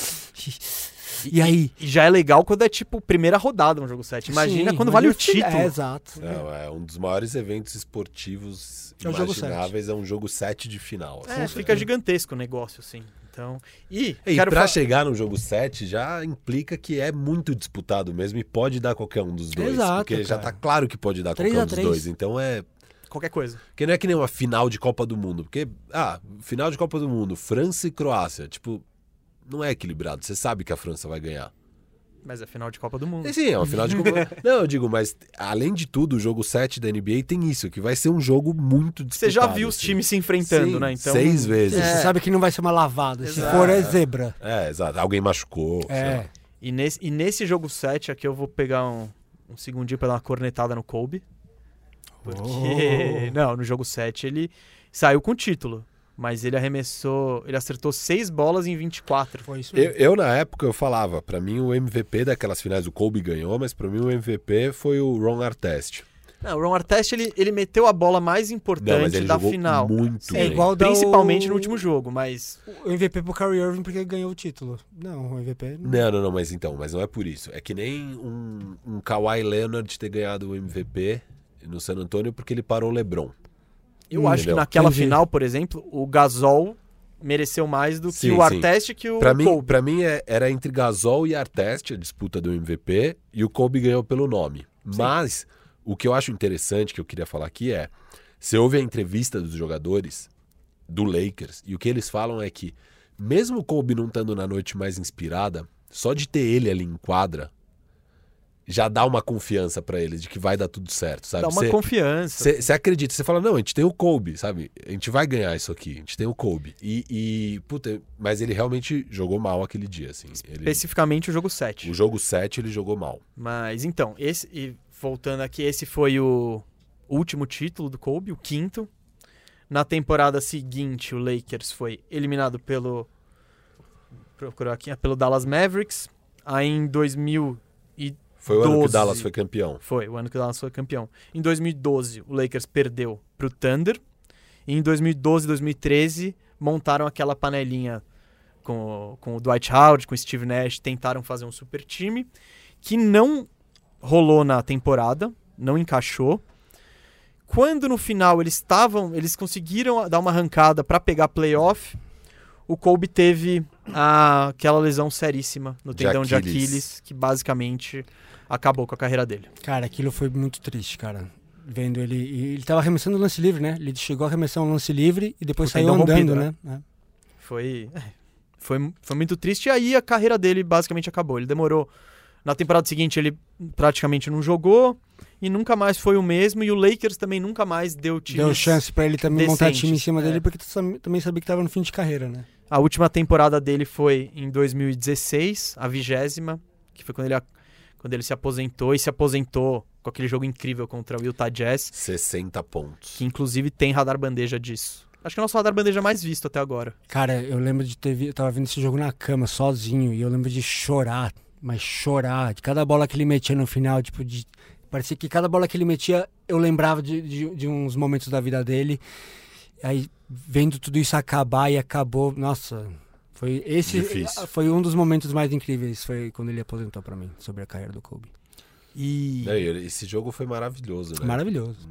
E aí? E já é legal quando é tipo primeira rodada no jogo 7. Imagina Sim, quando vale o imagina título. É, exato. Não, é um dos maiores eventos esportivos É imagináveis, é um jogo 7 de final. assim. É, fica gigantesco o negócio, assim. Então. E, E quero pra fa- chegar no jogo 7 já implica que é muito disputado mesmo e pode dar qualquer um dos dois. Exato, porque já cara. tá claro que pode dar qualquer um dos dois. Então é. Qualquer coisa. Porque não é que nem uma final de Copa do Mundo. Porque, ah, final de Copa do Mundo, França e Croácia. Tipo, não é equilibrado. Você sabe que a França vai ganhar. Mas é final de Copa do Mundo. E sim, é uma final de Copa *laughs* Não, eu digo, mas além de tudo, o jogo 7 da NBA tem isso, que vai ser um jogo muito disputado. Você já viu os assim. times se enfrentando, Sim, né? Então, Seis vezes. É. Você sabe que não vai ser uma lavada. Se Exato. for, é zebra. É, exato. Alguém machucou. sei lá. É. E nesse, e nesse jogo 7 aqui eu vou pegar um, um segundinho pra dar uma cornetada no Kobe. Porque. Oh. Não, no jogo 7 ele saiu com o título. Mas ele arremessou. Ele acertou 6 bolas em 24. Foi isso Eu, mesmo. eu, na época, eu falava, pra mim o MVP daquelas finais, o Kobe ganhou, mas pra mim o MVP foi o Ron Artest. Não, o Ron Artest ele, ele meteu a bola mais Não, mas importante ele da jogou final. muito É igual da Principalmente o- no último jogo, mas. O MVP pro Kyrie Irving porque ganhou o título. Não, o MVP não. Não, não, não, mas então, mas não é por isso. É que nem um, um Kawhi Leonard ter ganhado o MVP no San Antonio porque ele parou o LeBron. Eu Hum, acho que entendeu? naquela Entendi. final, por exemplo, o Gasol mereceu mais do Sim, que o sim. Artest que o Pra mim, Kobe. pra mim é- era entre Gasol e Artest a disputa do MVP e o Kobe ganhou pelo nome. Mas o que eu acho interessante que eu queria falar aqui é, você ouve a entrevista dos jogadores do Lakers e o que eles falam é que mesmo o Kobe não estando na noite mais inspirada, só de ter ele ali em quadra já dá uma confiança pra eles de que vai dar tudo certo, sabe? Dá uma Você- confiança. você acredita, você fala, não, a gente tem o Kobe, sabe? A gente vai ganhar isso aqui, a gente tem o Kobe. E, e, puta, mas ele realmente jogou mal aquele dia, assim. Ele, Especificamente o jogo 7. o jogo 7 ele jogou mal. Mas então, esse e voltando aqui, esse foi o último título do Kobe, o quinto. Na temporada seguinte, o Lakers foi eliminado pelo procurou aqui, pelo Dallas Mavericks. Aí em 2000 e Foi o ano que o Dallas foi campeão. Foi, o ano que o Dallas foi campeão. Em 2012, o Lakers perdeu pro Thunder. E em 2012 e 2013, montaram aquela panelinha com, com o Dwight Howard, com o Steve Nash, tentaram fazer um super time, que não rolou na temporada, não encaixou. Quando no final eles estavam, eles conseguiram dar uma arrancada para pegar playoff, o Kobe teve a, aquela lesão seríssima no tendão de Aquiles. de Aquiles, que basicamente acabou com a carreira dele. Cara, aquilo foi muito triste, cara. Vendo ele. Ele tava arremessando o lance livre, né? Ele chegou a arremessar um lance livre e depois o saiu andando, rompido, né? né? É. Foi, foi, foi muito triste. E aí a carreira dele basicamente acabou. Ele demorou. Na temporada seguinte ele praticamente não jogou e nunca mais foi o mesmo. E o Lakers também nunca mais deu time. Deu chance para ele também decentes, montar time em cima é. dele, porque também sabia que estava no fim de carreira, né? A última temporada dele foi em 2016, a vigésima, que foi quando ele, quando ele se aposentou e se aposentou com aquele jogo incrível contra o Utah Jazz. 60 pontos. Que inclusive tem radar bandeja disso. Acho que é o nosso radar bandeja mais visto até agora. Cara, eu lembro de ter. Eu tava vendo esse jogo na cama, sozinho, e eu lembro de chorar, mas chorar. De cada bola que ele metia no final, tipo, de. Parecia que cada bola que ele metia, eu lembrava de, de, de uns momentos da vida dele. Aí, vendo tudo isso acabar e acabou, nossa, foi esse Difícil. foi um dos momentos mais incríveis, foi quando ele aposentou para mim sobre a carreira do Kobe. E esse jogo foi maravilhoso, né? Maravilhoso.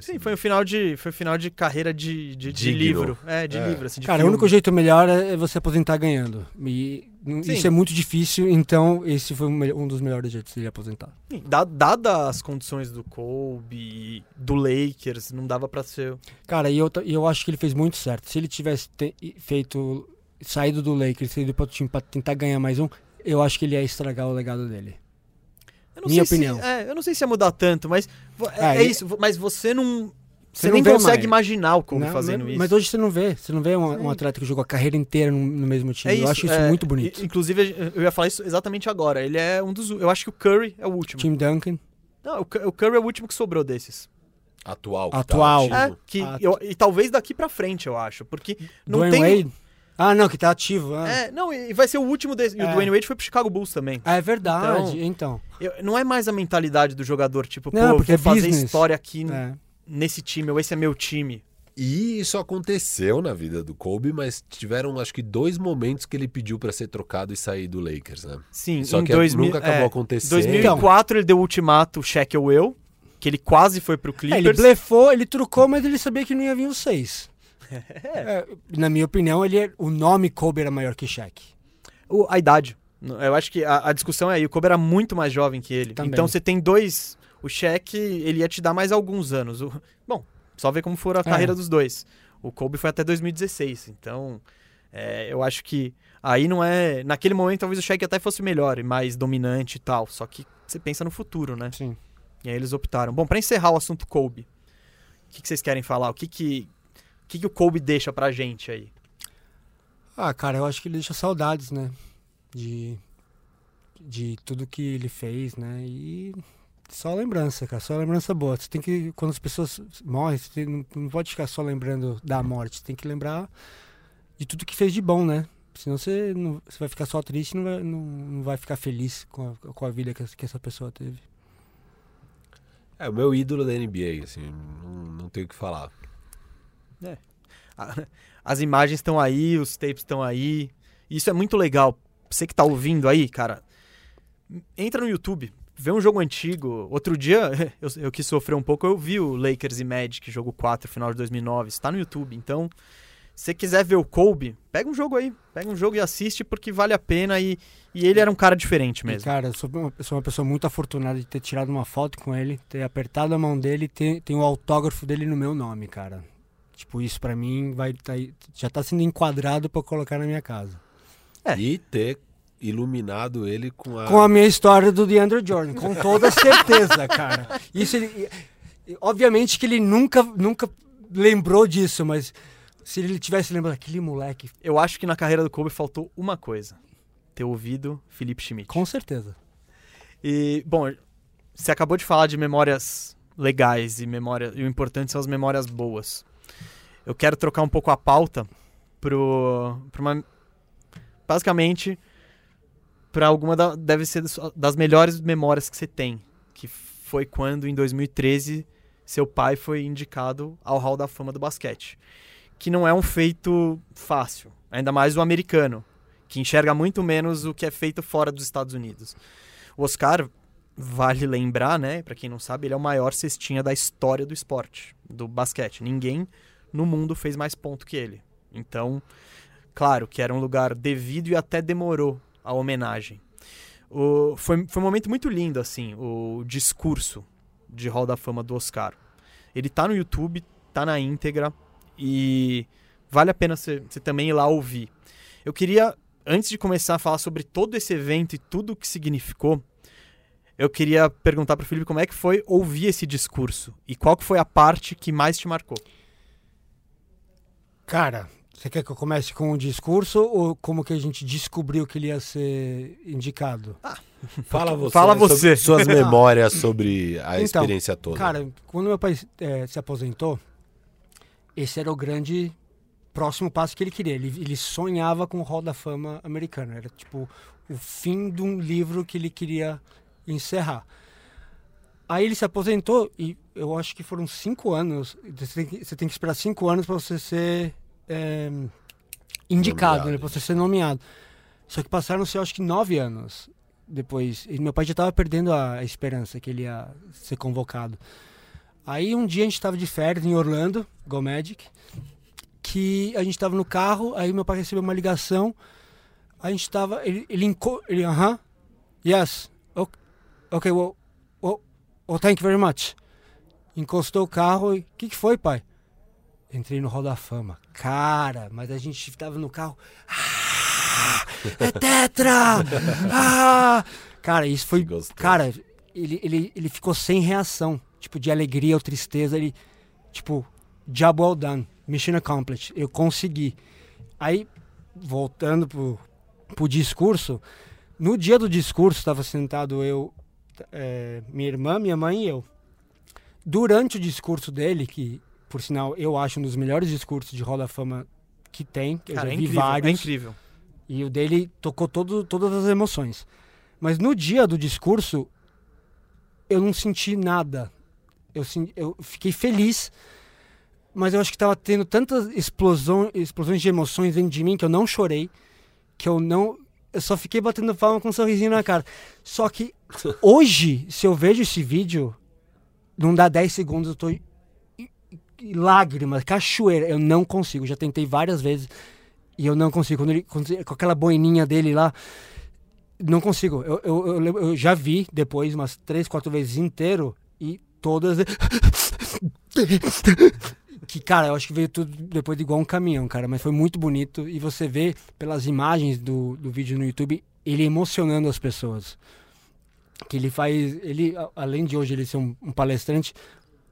Sim, foi o final de foi o final de carreira de, de, de livro, é, de é. livro, assim, de Cara, filme. o único jeito melhor é você aposentar ganhando. E Sim. isso é muito difícil, então esse foi um dos melhores jeitos de ele aposentar. Dadas as condições do Kobe, do Lakers, não dava para ser. Cara, e eu, eu acho que ele fez muito certo. Se ele tivesse feito saído do Lakers, ido para o time para tentar ganhar mais um, eu acho que ele ia estragar o legado dele. Minha opinião. Se, é, eu não sei se ia mudar tanto, mas é, é isso. Mas você não. Você, você nem consegue mais. imaginar o Kobe não, fazendo mas, isso. Mas hoje você não vê. Você não vê um, um atleta que jogou a carreira inteira no, no mesmo time. É isso, eu acho isso é, muito bonito. Inclusive, eu ia falar isso exatamente agora. Ele é um dos. Eu acho que o Curry é o último. Tim Duncan. Não, o Curry é o último que sobrou desses. Atual. Atual. Tá é, que eu, e talvez daqui pra frente, eu acho. Porque não Dwayne tem. Wade? Ah, não, que tá ativo. Ah. É, não, e vai ser o último desse. E o é. Dwayne Wade foi pro Chicago Bulls também. Ah, é verdade, então. então. Eu, não é mais a mentalidade do jogador, tipo, não, pô, vou é fazer business. história aqui é. nesse time, ou esse é meu time. E isso aconteceu na vida do Kobe, mas tiveram acho que dois momentos que ele pediu para ser trocado e sair do Lakers, né? Sim, Só que dois, nunca acabou é, acontecendo. Em 2004 ele deu o ultimato cheque ou eu, que ele quase foi pro Clippers. É, ele blefou, ele trucou, mas ele sabia que não ia vir os seis. É, na minha opinião, ele é, o nome Kobe era maior que Shaq. O, a idade. Eu acho que a, a, discussão é aí. O Kobe era muito mais jovem que ele. Também. Então você tem dois. O Shaq, ele ia te dar mais alguns anos. O, bom, só ver como for a é. carreira dos dois. O Kobe foi até 2016. Então, é, eu acho que aí não é. Naquele momento, talvez o Shaq até fosse melhor e mais dominante e tal. Só que você pensa no futuro, né? Sim. E aí eles optaram. Bom, para encerrar o assunto Kobe, o que, que vocês querem falar? O que, que que, que o Kobe deixa pra gente aí? Ah, cara, eu acho que ele deixa saudades, né? De, de tudo que ele fez, né? E só lembrança, cara, só lembrança boa. Você tem que, quando as pessoas morrem, você tem, não, não pode ficar só lembrando da morte, você tem que lembrar de tudo que fez de bom, né? Senão você, não, você vai ficar só triste e não vai, não, não vai ficar feliz com a, com a vida que, que essa pessoa teve. É, o meu ídolo da NBA, assim, não, não tenho o que falar. É. As imagens estão aí, os tapes estão aí. Isso é muito legal. Você que tá ouvindo aí, cara, entra no YouTube, vê um jogo antigo. Outro dia, *laughs* eu, eu que sofri um pouco, eu vi o Lakers e Magic, jogo 4, final de 2009. Está no YouTube. Então, se você quiser ver o Kobe, pega um jogo aí. Pega um jogo e assiste porque vale a pena e, e ele era um cara diferente mesmo. E cara, eu sou uma, sou uma pessoa muito afortunada de ter tirado uma foto com ele, ter apertado a mão dele e ter, ter o autógrafo dele no meu nome, cara. Tipo, isso para mim vai tá, já tá sendo enquadrado para colocar na minha casa. É. E ter iluminado ele com a com a minha história do DeAndre Jordan, com toda certeza, cara. Isso ele, obviamente que ele nunca nunca lembrou disso, mas se ele tivesse lembrado aquele moleque, eu acho que na carreira do Kobe faltou uma coisa: ter ouvido Felipe Schmidt. Com certeza. E bom, você acabou de falar de memórias legais e memória e o importante são as memórias boas eu quero trocar um pouco a pauta pro, pro uma, basicamente para alguma da, deve ser das melhores memórias que você tem, que foi quando em 2013 seu pai foi indicado ao Hall da Fama do basquete, que não é um feito fácil, ainda mais o americano, que enxerga muito menos o que é feito fora dos Estados Unidos. O Oscar, vale lembrar, né, para quem não sabe, ele é o maior cestinha da história do esporte, do basquete. Ninguém no mundo fez mais ponto que ele. Então, claro que era um lugar devido e até demorou a homenagem. O, foi, foi um momento muito lindo, assim, o discurso de Hall da Fama do Oscar. Ele tá no YouTube, tá na íntegra e vale a pena você também ir lá ouvir. Eu queria, antes de começar a falar sobre todo esse evento e tudo o que significou, eu queria perguntar para o Felipe como é que foi ouvir esse discurso e qual que foi a parte que mais te marcou. Cara, você quer que eu comece com o discurso ou como que a gente descobriu que ele ia ser indicado? Ah, *laughs* fala você. Fala você. suas *laughs* memórias sobre a então, experiência toda. Cara, quando meu pai é, se aposentou, esse era o grande próximo passo que ele queria. Ele, ele sonhava com o Hall da Fama americano. Era tipo o fim de um livro que ele queria encerrar. Aí ele se aposentou e eu acho que foram cinco anos. Você tem que, você tem que esperar cinco anos para você ser é, indicado, né, para você ser nomeado. Só que passaram-se, eu acho que nove anos depois. E meu pai já estava perdendo a, a, esperança que ele ia ser convocado. Aí um dia a gente estava de férias em Orlando, Go Magic, que a gente estava no carro, aí meu pai recebeu uma ligação. A gente estava, ele, ele, ele, aham, uh -huh, yes, ok, okay well, well, well, thank you very much. Encostou o carro e, o que, que foi, pai? Entrei no Hall da Fama. Cara, mas a gente tava no carro. Ah, é Tetra! Ah! Cara, isso foi. Cara, ele, ele, ele ficou sem reação. Tipo, de alegria ou tristeza. Ele, tipo, job well done. Mission accomplished. Eu consegui. Aí, voltando pro, pro discurso. No dia do discurso, estava sentado eu, é, minha irmã, minha mãe e eu. Durante o discurso dele, que por sinal, eu acho um dos melhores discursos de Roda Fama que tem. Eu Cara, já é vi incrível, vários. É incrível. E o dele tocou todo, todas as emoções. Mas no dia do discurso, eu não senti nada. Eu, eu fiquei feliz, mas eu acho que estava tendo tantas explosão, explosões de emoções dentro de mim que eu não chorei, que eu não. Eu só fiquei batendo palma com um sorrisinho na cara. Só que hoje, se eu vejo esse vídeo, não dá 10 segundos, eu tô lágrimas, cachoeira. Eu não consigo. Já tentei várias vezes e eu não consigo. Quando ele, com aquela boininha dele lá, não consigo. Eu, eu, eu, eu, já vi depois umas três, quatro vezes inteiro e todas. *laughs* que, cara, eu acho que veio tudo depois de igual um caminhão, cara. Mas foi muito bonito e você vê pelas imagens do, do vídeo no YouTube ele emocionando as pessoas. Que ele faz. Ele, além de hoje ele ser um, um palestrante,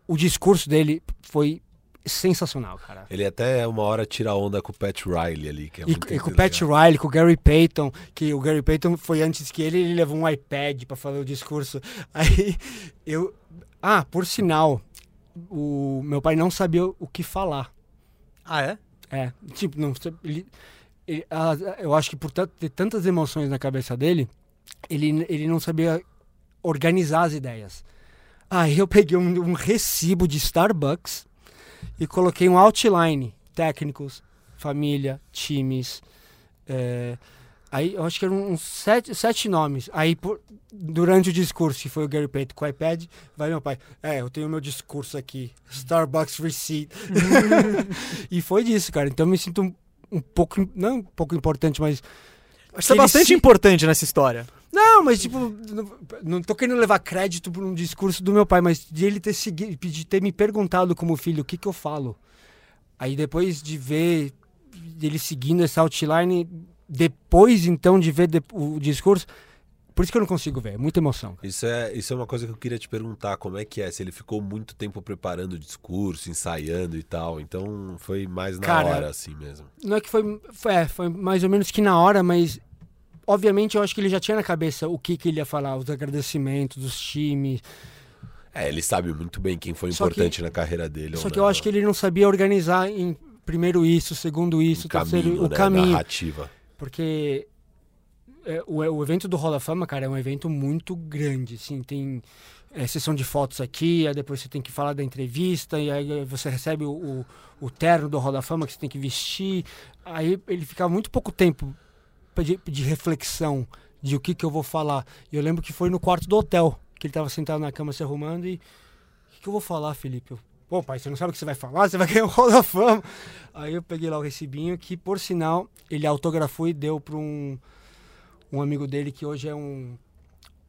o discurso dele foi sensacional, cara. Ele até uma hora tira onda com o Pat Riley ali, que é e, muito E com o Pat Riley, com o Gary Payton, que o Gary Payton foi antes que ele, ele levou um iPad para fazer o discurso. *laughs* Aí eu Ah, por sinal, o meu pai não sabia o que falar. Ah, é? É, tipo, não ele, ele eu acho que por ter tantas emoções na cabeça dele, ele, ele não sabia organizar as ideias. Aí eu peguei um, um recibo de Starbucks e coloquei um outline, técnicos, família, times. É, aí eu acho que eram uns sete, sete nomes. Aí por, durante o discurso, que foi o Gary Payton com o iPad, vai meu pai. É, eu tenho meu discurso aqui, Starbucks Receipt. *laughs* e foi disso, cara. Então eu me sinto um, um pouco, não um pouco importante, mas. Isso é bastante se... importante nessa história. Não, mas tipo, não, não tô querendo levar crédito por um discurso do meu pai, mas de ele ter seguido, de ter me perguntado como filho o que que eu falo. Aí depois de ver ele seguindo essa outline, depois então de ver de, o discurso, por isso que eu não consigo ver, é muita emoção. Isso é, isso é uma coisa que eu queria te perguntar, como é que é? Se ele ficou muito tempo preparando o discurso, ensaiando e tal, então foi mais na Cara, hora assim mesmo. Não é que foi, foi, é, foi mais ou menos que na hora, mas obviamente eu acho que ele já tinha na cabeça o que, que ele ia falar, os agradecimentos dos times. É, ele sabe muito bem quem foi só importante que, na carreira dele. Só que eu acho que ele não sabia organizar em primeiro isso, segundo isso, um terceiro caminho, o né? caminho. Narrativa. Porque é, o, o evento do Hall da Fama, cara, é um evento muito grande, assim, tem é, sessão de fotos aqui, aí depois você tem que falar da entrevista, e aí você recebe o, o, o terno do Hall da Fama que você tem que vestir, aí ele ficava muito pouco tempo de, de reflexão de o que, que eu vou falar. E eu lembro que foi no quarto do hotel, que ele estava sentado na cama se arrumando e... O que, que eu vou falar, Felipe? Eu, Pô, pai, você não sabe o que você vai falar? Você vai *laughs* ganhar o Hall da Fama. Aí eu peguei lá o recibinho que, por sinal, ele autografou e deu para um, um amigo dele que hoje é um,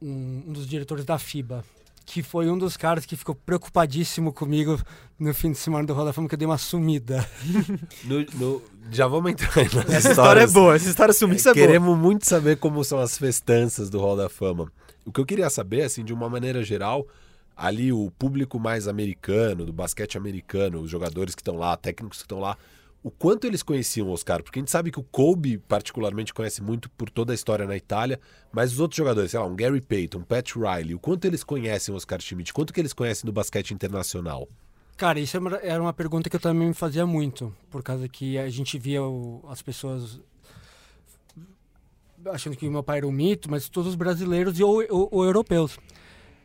um, um dos diretores da FIBA que foi um dos caras que ficou preocupadíssimo comigo no fim de semana do Hall da Fama, que eu dei uma sumida. *laughs* No, no, já vamos entrar nessa Essa história é boa, essa história sumista é, boa. Queremos muito saber como são as festanças do Hall da Fama. O que eu queria saber, assim, de uma maneira geral, ali o público mais americano, do basquete americano, os jogadores que estão lá, técnicos que estão lá, o quanto eles conheciam o Oscar, porque a gente sabe que o Kobe particularmente conhece muito por toda a história na Itália, mas os outros jogadores, sei lá, um Gary Payton, um Pat Riley, o quanto eles conhecem o Oscar Schmidt, quanto que eles conhecem do basquete internacional? Cara, isso é era uma pergunta que eu também me fazia muito, por causa que a gente via o, as pessoas achando que meu pai era um mito, mas todos os brasileiros e ou, ou, ou europeus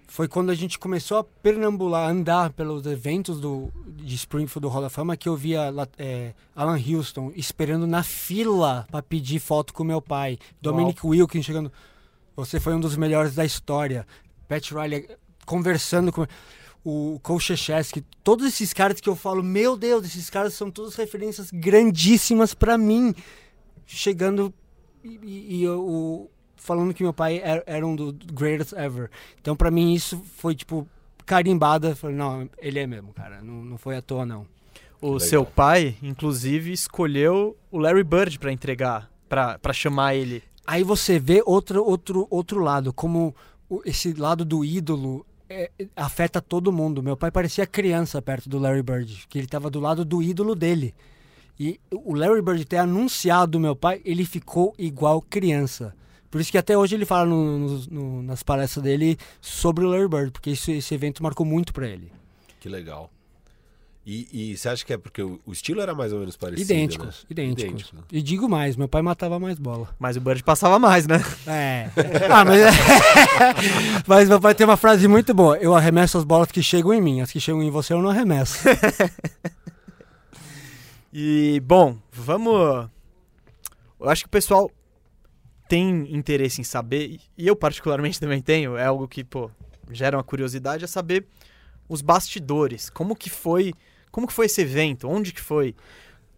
foi quando a gente começou a perambular, andar pelos eventos do, de Springfield do Hall da Fama que eu via é, Alan Houston esperando na fila para pedir foto com meu pai. Dominic Wilkins chegando. Você foi um dos melhores da história. Pat Riley conversando com o Kolchechesky, todos esses caras que eu falo, meu Deus, esses caras são todas referências grandíssimas para mim. Chegando e, e, e o, falando que meu pai era, era um dos greatest ever. Então, para mim, isso foi, tipo, carimbada. Falei, não, ele é mesmo, cara. Não, não foi à toa, não. O Legal. seu pai, inclusive, escolheu o Larry Bird para entregar, para chamar ele. Aí você vê outro, outro, outro lado, como esse lado do ídolo é, afeta todo mundo. Meu pai parecia criança perto do Larry Bird, que ele estava do lado do ídolo dele. E o Larry Bird ter anunciado meu pai, ele ficou igual criança. Por isso que até hoje ele fala no, no, no, nas palestras dele sobre o Larry Bird, porque esse, esse evento marcou muito para ele. Que legal. E, e, você acha que é porque o, o, estilo era mais ou menos parecido? Idênticos, né? idênticos. Idêntico. E digo mais, meu pai matava mais bola. Mas o Bird passava mais, né? É. ah, mas, *laughs* mas meu pai tem uma frase muito boa. Eu arremesso as bolas que chegam em mim, as que chegam em você eu não arremesso. *laughs* e, bom, vamos... Eu acho que o pessoal tem interesse em saber, e eu particularmente *laughs* também tenho, é algo que, pô, gera uma curiosidade, é saber os bastidores, como que foi, como que foi esse evento, onde que foi,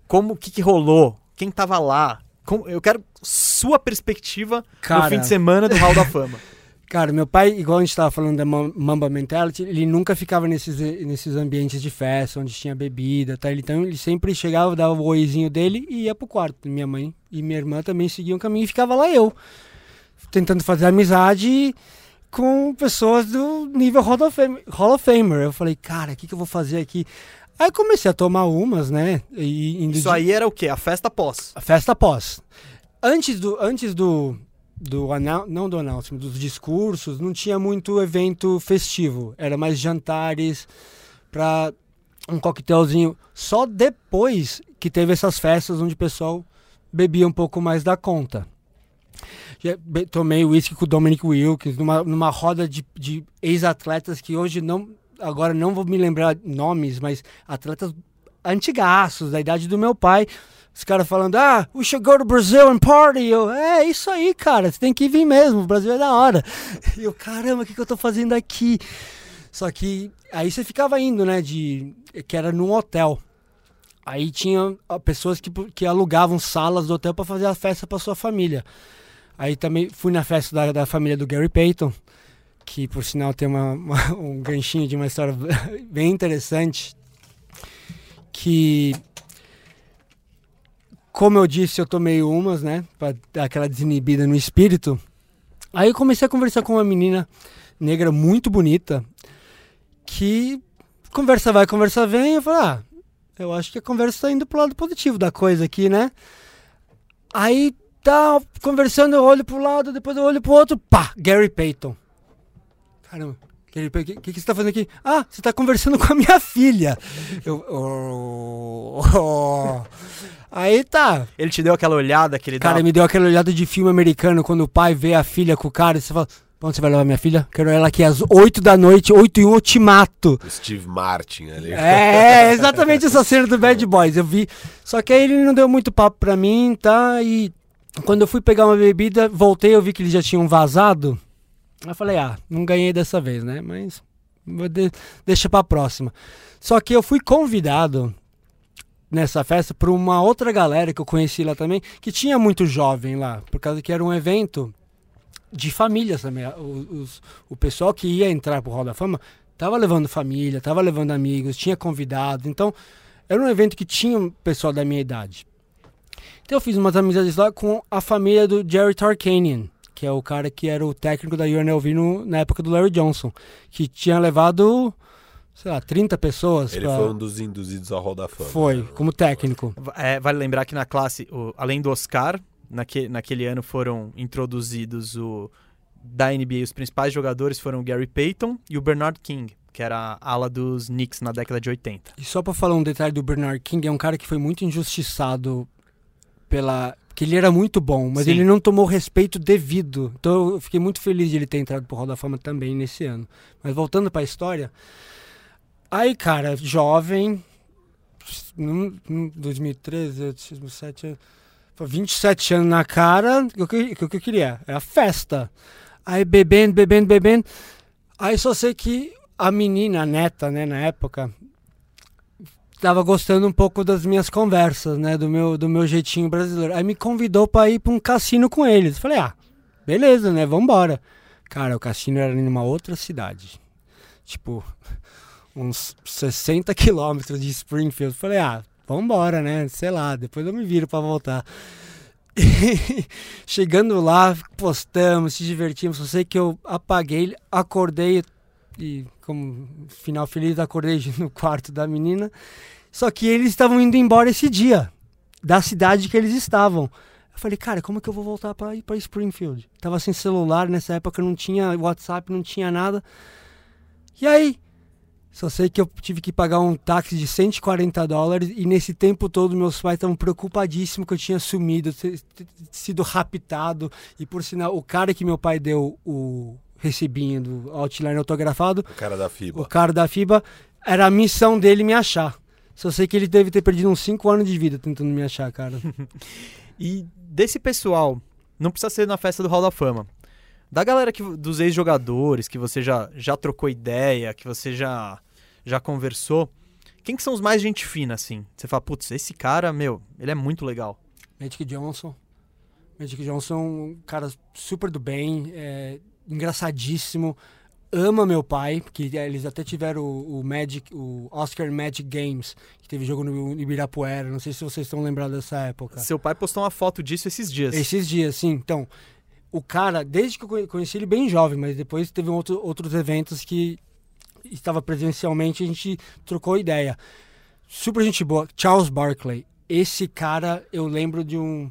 como que, que rolou, quem tava lá, como, eu quero sua perspectiva Cara... no fim de semana do Hall da Fama. *laughs* Cara, meu pai, igual a gente estava falando da Mamba Mentality, ele nunca ficava nesses, nesses ambientes de festa, onde tinha bebida, tá? Então ele sempre chegava, dava o oizinho dele e ia pro quarto. Minha mãe e minha irmã também seguiam o caminho e ficava lá eu, tentando fazer amizade com pessoas do nível Hall of, Fame, Hall of Famer. Eu falei, cara, o que, que eu vou fazer aqui? Aí comecei a tomar umas, né? Isso de... aí era o quê? A festa pós? A festa pós. Antes do, antes do, do não do announcement, dos discursos, não tinha muito evento festivo. Era mais jantares para um coquetelzinho. Só depois que teve essas festas onde o pessoal bebia um pouco mais da conta. Já tomei uísque com o Dominic Wilkins numa, numa roda de, de ex-atletas que hoje não agora não vou me lembrar nomes, mas atletas antigaços da idade do meu pai os caras falando, ah, we should go to Brazil and party. Eu, é, isso aí, cara, você tem que vir mesmo, o Brasil é da hora. E *laughs* eu, caramba, o que, que eu tô fazendo aqui? Só que aí você ficava indo, né, de que era num hotel. Aí tinha pessoas que, que alugavam salas do hotel para fazer a festa para sua família. Aí também fui na festa da, da família do Gary Payton, que por sinal tem uma, uma, *laughs* um ganchinho de uma história *laughs* bem interessante. Que como eu disse, eu tomei umas, né? Pra dar aquela desinibida no espírito. Aí eu comecei a conversar com uma menina negra muito bonita. Que conversa vai, conversa vem. Eu falei, ah, eu acho que a conversa tá indo pro lado positivo da coisa aqui, né? Aí tá conversando, eu olho pro lado, depois eu olho pro outro, pá, Gary Payton. Caramba, o que, que, você tá fazendo aqui? Ah, você tá conversando *laughs* com a minha filha. Eu, oh, oh. Aí tá. Ele te deu aquela olhada que ele Cara, dá. me deu aquela olhada de filme americano quando o pai vê a filha com o cara e você fala: Pra onde você vai levar minha filha? Quero ela aqui às 8 da noite, 8 e 1 eu te mato. Steve Martin ali. É, exatamente essa cena do Bad Boys. Eu vi. Só que aí ele não deu muito papo pra mim, tá? E quando eu fui pegar uma bebida, voltei, eu vi que eles já tinham vazado. Aí eu falei, ah, não ganhei dessa vez, né? Mas vou de- deixa pra próxima. Só que eu fui convidado nessa festa por uma outra galera que eu conheci lá também, que tinha muito jovem lá, por causa que era um evento de famílias também. O, os- o pessoal que ia entrar pro Hall da Fama tava levando família, tava levando amigos, tinha convidado. Então, era um evento que tinha um pessoal da minha idade. Então eu fiz umas amizades lá com a família do Jerry Tarkanian, que é o cara que era o técnico da UNLV no, na época do Larry Johnson, que tinha levado, sei lá, 30 pessoas. Ele pra- foi um dos induzidos ao Hall da Fama. Foi, né? como técnico. É, vale lembrar que na classe, o- além do Oscar, naque, naquele ano foram introduzidos o da NBA, os principais jogadores foram o Gary Payton e o Bernard King, que era a ala dos Knicks na década de 80. E só pra falar um detalhe do Bernard King, é um cara que foi muito injustiçado pela. que ele era muito bom, mas Sim. ele não tomou o respeito devido. Então eu fiquei muito feliz de ele ter entrado pro Hall da Fama também nesse ano. Mas voltando pra história. Aí, cara, jovem. num- num 2013, 2007. foi 27 anos na cara. O que, o que eu queria? Era festa. Aí bebendo, bebendo, bebendo. Aí só sei que a menina, a neta, né, na época, tava gostando um pouco das minhas conversas, né, do meu, do meu jeitinho brasileiro. Aí me convidou pra ir pra um cassino com eles. Falei, ah, beleza, né, vambora. Cara, o cassino era em uma outra cidade. Tipo, uns 60 quilômetros de Springfield. Falei, ah, vambora, né, sei lá, depois eu me viro pra voltar. *laughs* Chegando lá, postamos, se divertimos. Só sei que eu apaguei, acordei e, como final feliz, acordei *laughs* no quarto da menina. Só que eles estavam indo embora esse dia, da cidade que eles estavam. Eu falei, cara, como que eu vou voltar para ir para Springfield? Tava sem celular nessa época, não tinha WhatsApp, não tinha nada. E aí? Só sei que eu tive que pagar um táxi de 140 dólares e nesse tempo todo meus pais estavam preocupadíssimos que eu tinha sumido, sido raptado. E por sinal, o cara que meu pai deu o recibinho do outline autografado, O cara da FIBA. o cara da FIBA, era a missão dele me achar. Só sei que ele deve ter perdido uns 5 anos de vida tentando me achar, cara. *laughs* E desse pessoal, não precisa ser na festa do Hall da Fama. Da galera que, dos ex-jogadores, que você já, já trocou ideia, que você já, já conversou, quem que são os mais gente fina, assim? Você fala, putz, esse cara, meu, ele é muito legal. Magic Johnson. Magic Johnson, um cara super do bem, é, engraçadíssimo. Ama meu pai, porque eles até tiveram o, o Magic, o Oscar Magic Games, que teve jogo no Ibirapuera. Não sei se vocês estão lembrados dessa época. Seu pai postou uma foto disso esses dias. Esses dias, sim. Então, o cara, desde que eu conhe- conheci ele bem jovem, mas depois teve outro, outros eventos que estava presencialmente a gente trocou ideia. Super gente boa. Charles Barkley. Esse cara, eu lembro de um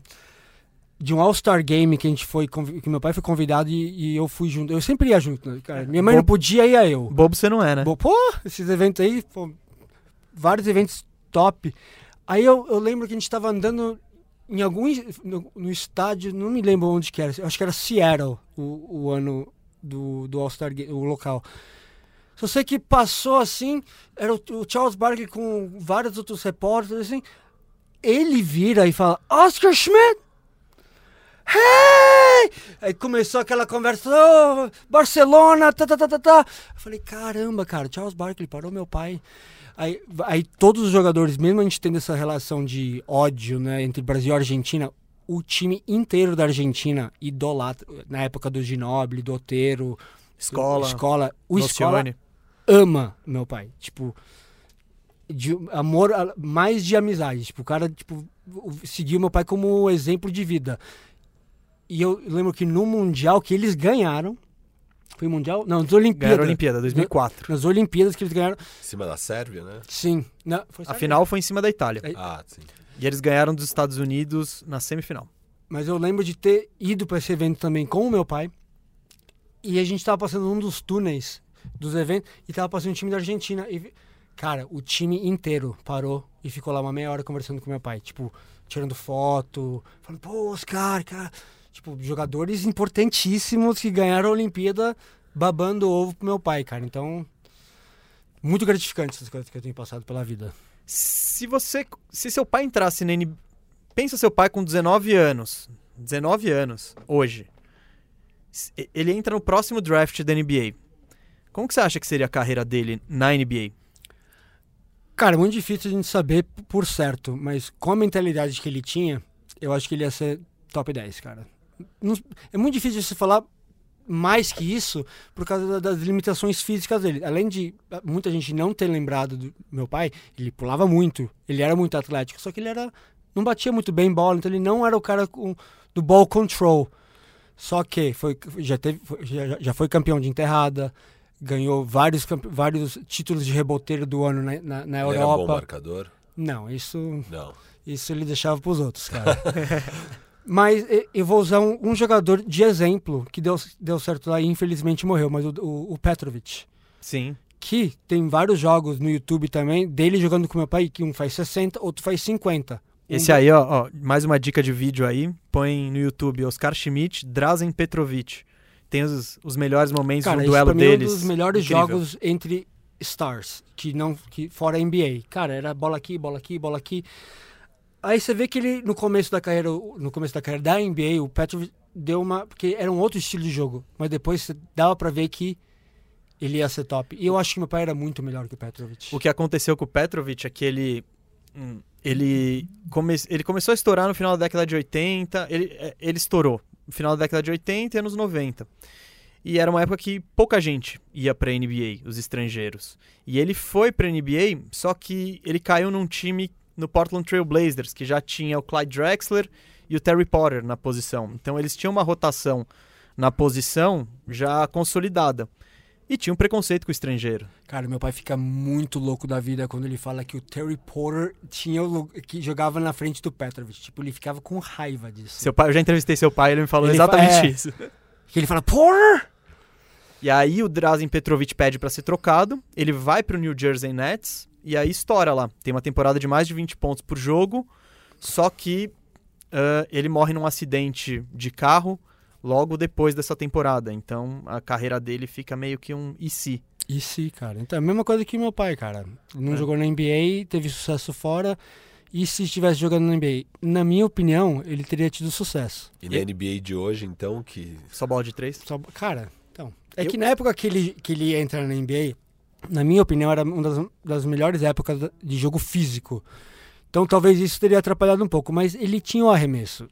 de um All-Star Game que a gente foi, que meu pai foi convidado e, e eu fui junto. Eu sempre ia junto, né, cara. Minha mãe não podia, ia eu. Bobo você não é, né? Pô, esses eventos aí, pô, vários eventos top. Aí eu, eu lembro que a gente tava andando em algum no, no estádio, não me lembro onde que era. Acho que era Seattle, o, o ano do, do All-Star o local. Só sei que passou assim, era o, o Charles Barkley com vários outros repórteres, assim. Ele vira e fala, Oscar Schmidt! Aí começou aquela conversa, "Oh, Barcelona, tá, tá, tá, tá, tá. Eu falei, caramba, cara, Charles Barkley parou meu pai. Aí, aí todos os jogadores, mesmo a gente tendo essa relação de ódio, né, entre Brasil e Argentina, o time inteiro da Argentina idolatra, na época do Ginóbili, do Otero, Escola, escola, o escola ama meu pai. Tipo, de amor, mais de amizade. Tipo, o cara, tipo, seguiu meu pai como exemplo de vida. E eu lembro que no Mundial que eles ganharam. Foi Mundial? Não, nas Ganharam Olimpíadas. a Olimpíada, 2004. Nas Olimpíadas que eles ganharam. Em cima da Sérvia, né? Sim. Na, foi A final foi em cima da Itália. É. Ah, sim. E eles ganharam dos Estados Unidos na semifinal. Mas eu lembro de ter ido para esse evento também com o meu pai. E a gente tava passando num dos túneis dos eventos e tava passando um time da Argentina. E, Cara, o time inteiro parou e ficou lá uma meia hora conversando com meu pai. Tipo, tirando foto, falando, pô, Oscar, cara. Tipo, jogadores importantíssimos que ganharam a Olimpíada babando ovo pro meu pai, cara. Então, muito gratificante essas coisas que eu tenho passado pela vida. Se você. Se seu pai entrasse na NBA. Pensa seu pai com 19 anos. 19 anos, hoje. Ele entra no próximo draft da NBA. Como que você acha que seria a carreira dele na NBA? Cara, muito difícil a gente saber por certo, mas com a mentalidade que ele tinha, eu acho que ele ia ser top 10, cara. Não- é muito difícil de se falar mais que isso por causa da- das limitações físicas dele. Além de ah, muita gente não ter lembrado do meu pai, ele pulava muito, ele era muito atlético, só que ele era não batia muito bem bola, então ele não era o cara com, do ball control. Só que foi, já, teve, já, já foi campeão de enterrada, ganhou vários, vários títulos de reboteiro do ano na, na, na Ele era bom Europa. marcador? Não, isso, Não. isso ele deixava para os outros, cara. *laughs* mas eu vou usar um, um jogador de exemplo que deu, deu certo lá e infelizmente morreu, mas o, o, o Petrovic. Sim. Que tem vários jogos no YouTube também dele jogando com meu pai, que um faz 60, outro faz 50. Um Esse aí, ó, ó, mais uma dica de vídeo aí. Põe no YouTube Oscar Schmidt, Drazen Petrovic. Tem os, os melhores momentos Cara, do duelo mim é um deles. dos melhores Incrível. jogos entre stars, que não que fora NBA. Cara, era bola aqui, bola aqui, bola aqui. Aí você vê que ele no começo da carreira, no começo da carreira da NBA, o Petrovic deu uma, porque era um outro estilo de jogo, mas depois dava pra ver que ele ia ser top. E eu acho que meu pai era muito melhor que o Petrovic. O que aconteceu com o Petrovic é que ele. hum, Ele, come, ele começou a estourar no final da década de 80. Ele, é, ele estourou no final da década de 80 e anos 90. E era uma época que pouca gente ia pra NBA, os estrangeiros. E ele foi pra NBA, só que ele caiu num time no Portland Trail Blazers, que já tinha o Clyde Drexler e o Terry Potter na posição. Então eles tinham uma rotação na posição já consolidada. E tinha um preconceito com o estrangeiro. Cara, meu pai fica muito louco da vida quando ele fala que o Terry Porter tinha o que jogava na frente do Petrovic. Tipo, ele ficava com raiva disso. Seu pai, eu já entrevistei seu pai, ele me falou Ele exatamente fa- é. isso. Que ele fala, Porter! E aí o Drazen Petrovic pede pra ser trocado, ele vai pro New Jersey Nets e aí estoura lá. Tem uma temporada de mais de 20 pontos por jogo, só que ah, ele morre num acidente de carro logo depois dessa temporada. Então a carreira dele fica meio que um e se. E sim, cara. Então, a mesma coisa que meu pai, cara. Não É. jogou na NBA, teve sucesso fora. E se estivesse jogando na NBA? Na minha opinião, ele teria tido sucesso. E na NBA de hoje, então, que Só bola de três? Só- cara, então. É Eu- que na época que ele, que ele entra na NBA, na minha opinião, era uma das, das melhores épocas de jogo físico. Então talvez isso teria atrapalhado um pouco, mas ele tinha o arremesso.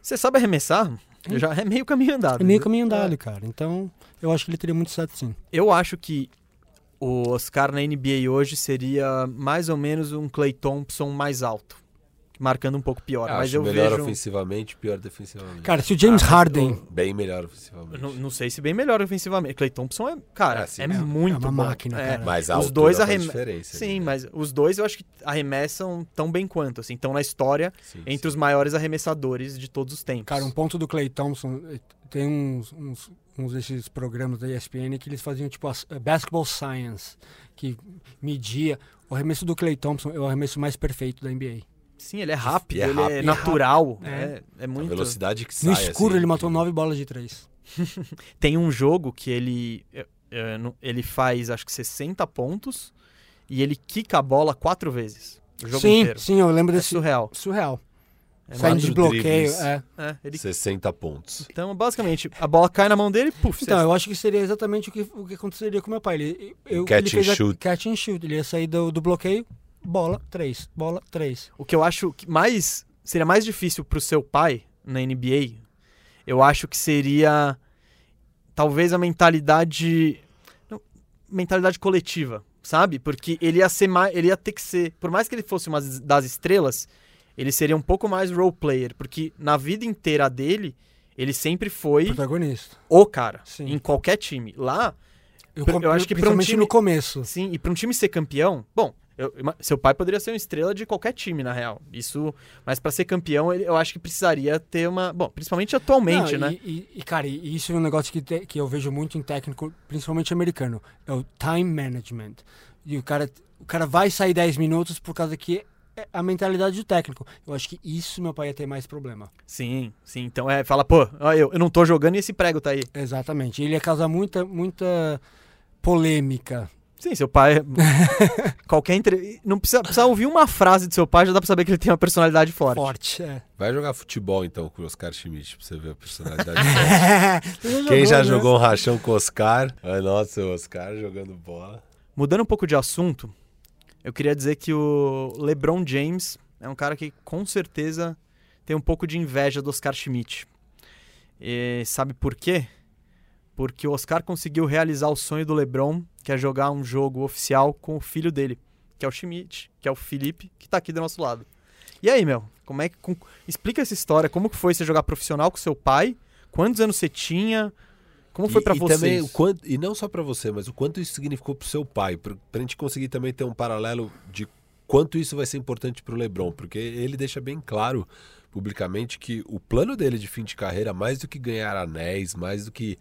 Você sabe arremessar? Já é meio caminho andado. É meio né? caminho andado, cara. Então eu acho que ele teria muito certo sim. Eu acho que o Oscar na NBA hoje seria mais ou menos um Clay Thompson mais alto. Marcando um pouco pior. mas acho eu melhor vejo. ofensivamente, pior defensivamente. Cara, se o James Ah, mas Harden. Bem melhor Eu ofensivamente. Não, não sei se bem melhor ofensivamente. Clay Thompson é, cara, É, sim, é, é- muito é uma bom. máquina, É, cara. Mas a Os dois faz arreme- diferença. Sim, né? mas os dois eu acho que arremessam tão bem quanto, assim, estão na história Sim, entre sim. os maiores arremessadores de todos os tempos. Cara, um ponto do Clay Thompson, eh, tem uns, uns, uns desses programas da ESPN que eles faziam tipo as- eh, Basketball Science, que media. O arremesso do Clay Thompson é o arremesso mais perfeito da NBA. Sim, ele é rápido, é ele rápido. é E natural, rápido. é, é A muito... velocidade que sai. No escuro assim, ele matou que- nove bolas de três. *laughs* Tem um jogo que ele, é, é, no- ele faz, acho que 60 pontos e ele quica a bola quatro vezes. O jogo sim, inteiro. sim, eu lembro É desse. surreal. Surreal. É Saindo de bloqueio. É. É, ele... 60 pontos. Então, basicamente, a bola cai na mão dele e puf, Então, eu acho que seria exatamente o que, o que aconteceria com meu pai. Ele, eu, Catch ele fez and a- shoot. catch and shoot. Ele ia sair do, do bloqueio, bola, três. Bola, três. O que eu acho que mais seria mais difícil pro seu pai na NBA, eu acho que seria talvez a mentalidade mentalidade coletiva, sabe? Porque ele ia ser mais, ele ia ter que ser, por mais que ele fosse uma das estrelas, ele seria um pouco mais role player, porque na vida inteira dele ele sempre foi Protagonista. o cara Sim. em qualquer time. Lá, Eu, eu acho que pra um time- no começo. Sim, e para um time ser campeão, bom, eu- seu pai poderia ser uma estrela de qualquer time, na real. Isso, mas para ser campeão, eu acho que precisaria ter uma, bom, principalmente atualmente, Não, né? E, e- cara, e isso é um negócio que, te- que eu vejo muito em técnico, principalmente americano. É o time management. E o cara, o cara vai sair 10 minutos por causa que é a mentalidade do técnico. Eu acho que isso meu pai ia ter mais problema. Sim, sim. Então é, fala, pô, eu, eu não tô jogando e esse prego tá aí. Exatamente. Ele ia causar muita, muita polêmica. Sim, seu pai. *laughs* qualquer entre... Não precisa, precisa ouvir uma frase de seu pai, já dá pra saber que ele tem uma personalidade forte. Forte, é. Vai jogar futebol então com o Oscar Schmidt pra você ver a personalidade. *laughs* Já Quem já né? jogou um rachão com o Oscar? Ai, nossa, o Oscar jogando bola. Mudando um pouco de assunto, eu queria dizer que o LeBron James é um cara que com certeza tem um pouco de inveja do Oscar Schmidt. E sabe por quê? Porque o Oscar conseguiu realizar o sonho do LeBron, que é jogar um jogo oficial com o filho dele, que é o Schmidt, que é o Felipe, que tá aqui do nosso lado. E aí, meu, como é que com- explica essa história, como que foi você jogar profissional com seu pai? Quantos anos você tinha? Como foi E- pra e vocês? também o quanto, e não só pra você, mas o quanto isso significou pro seu pai, pra, pra gente conseguir também ter um paralelo de quanto isso vai ser importante pro LeBron, porque ele deixa bem claro publicamente que o plano dele de fim de carreira, mais do que ganhar anéis, mais do que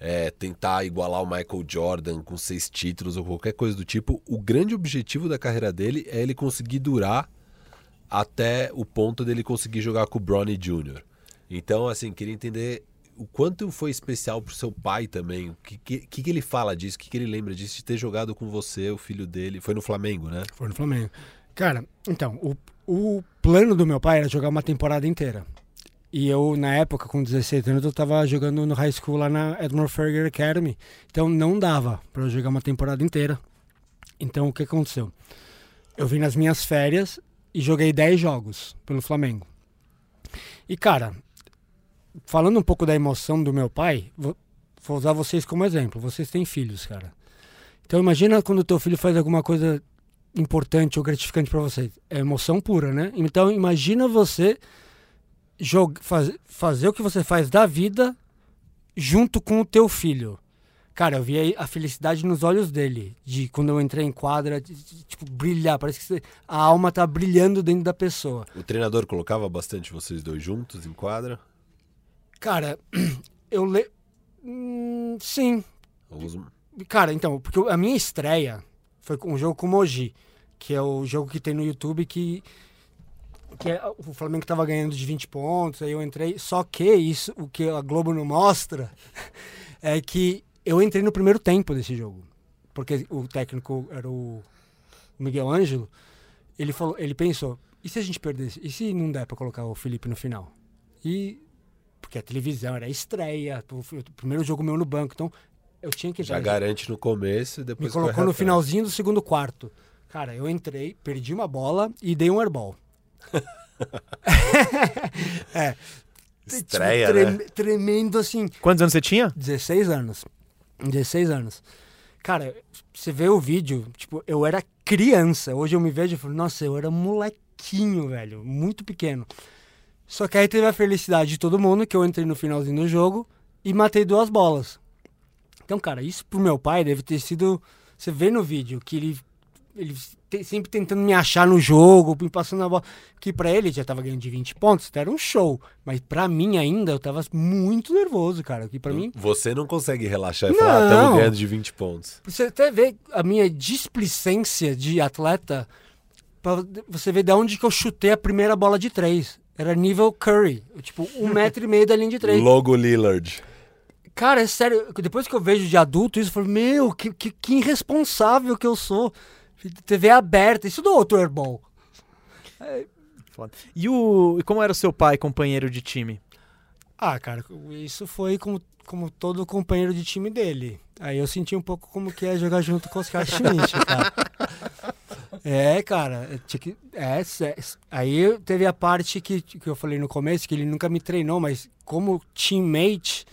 é, tentar igualar o Michael Jordan com seis títulos ou qualquer coisa do tipo, o grande objetivo da carreira dele é ele conseguir durar até o ponto dele conseguir jogar com o Bronny Jr. Então, assim, queria entender o quanto foi especial pro seu pai também. O que, que, que ele fala disso? O que, que ele lembra disso de ter jogado com você, o filho dele? Foi no Flamengo, né? Foi no Flamengo. Cara, então, o, o plano do meu pai era jogar uma temporada inteira. E eu, na época, com 16 anos, eu tava jogando no high school lá na Edmund Ferger Academy. Então não dava pra eu jogar uma temporada inteira. Então o que aconteceu? Eu vim nas minhas férias e joguei 10 jogos pelo Flamengo. E cara, falando um pouco da emoção do meu pai, vou, usar vocês como exemplo. Vocês têm filhos, cara. Então imagina quando teu filho faz alguma coisa importante ou gratificante pra você. É emoção pura, né? Então imagina você joga, faz, fazer o que você faz da vida junto com o teu filho. Cara, eu vi a felicidade nos olhos dele, de quando eu entrei em quadra, de- de- tipo, brilhar, parece que a alma tá brilhando dentro da pessoa. O treinador colocava bastante vocês dois juntos em quadra? Cara, *clears throat* eu le... Hum, sim, Alguns... Cara, então, porque a minha estreia foi com um jogo com o Moji, que é o jogo que tem no YouTube que, que é, o Flamengo tava ganhando de 20 pontos, aí eu entrei. Só que isso, o que a Globo não mostra, *laughs* é que eu entrei no primeiro tempo desse jogo. Porque o técnico era o Miguel Ângelo. Ele, falou, ele pensou, e se a gente perdesse? E se não der pra colocar o Felipe no final? E. Porque a televisão era a estreia, o primeiro jogo meu no banco, então eu tinha que Já entrar. garante no começo e depois Me colocou no finalzinho do segundo quarto. Cara, eu entrei, perdi uma bola e dei um airball. *laughs* é. Estreia, tipo, né? trem- Tremendo assim. Quantos anos você tinha? 16 anos. 16 anos. Cara, você vê o vídeo, tipo, eu era criança. Hoje eu me vejo e falo, nossa, eu era molequinho, velho. Muito pequeno. Só que aí teve a felicidade de todo mundo que eu entrei no finalzinho do jogo e matei duas bolas. Então, cara, isso pro meu pai deve ter sido. Você vê no vídeo que ele. Ele sempre tentando me achar no jogo, me passando a bola. Que pra ele já tava ganhando de 20 pontos, então era um show. Mas pra mim ainda, eu tava muito nervoso, cara. Que pra mim. Você não consegue relaxar e falar, ah, Não. estamos ganhando de 20 pontos. Você até vê a minha displicência de atleta, pra você ver de onde que eu chutei a primeira bola de três. Era nível Curry, tipo, um *laughs* metro e meio da linha de três. Logo Lillard. Cara, é sério, depois que eu vejo de adulto isso, eu falo, meu, que, que, que irresponsável que eu sou. TV aberta, isso do outro airball. Foda. E, o, e como era o seu pai, companheiro de time? Ah, cara, isso foi como, como todo companheiro de time dele. Aí eu senti um pouco como que é jogar junto com os Oscar Schmidt, cara. *laughs* É, cara, é, tinha que- é, sé- aí teve a parte que, que eu falei no começo, que ele nunca me treinou, mas como teammate,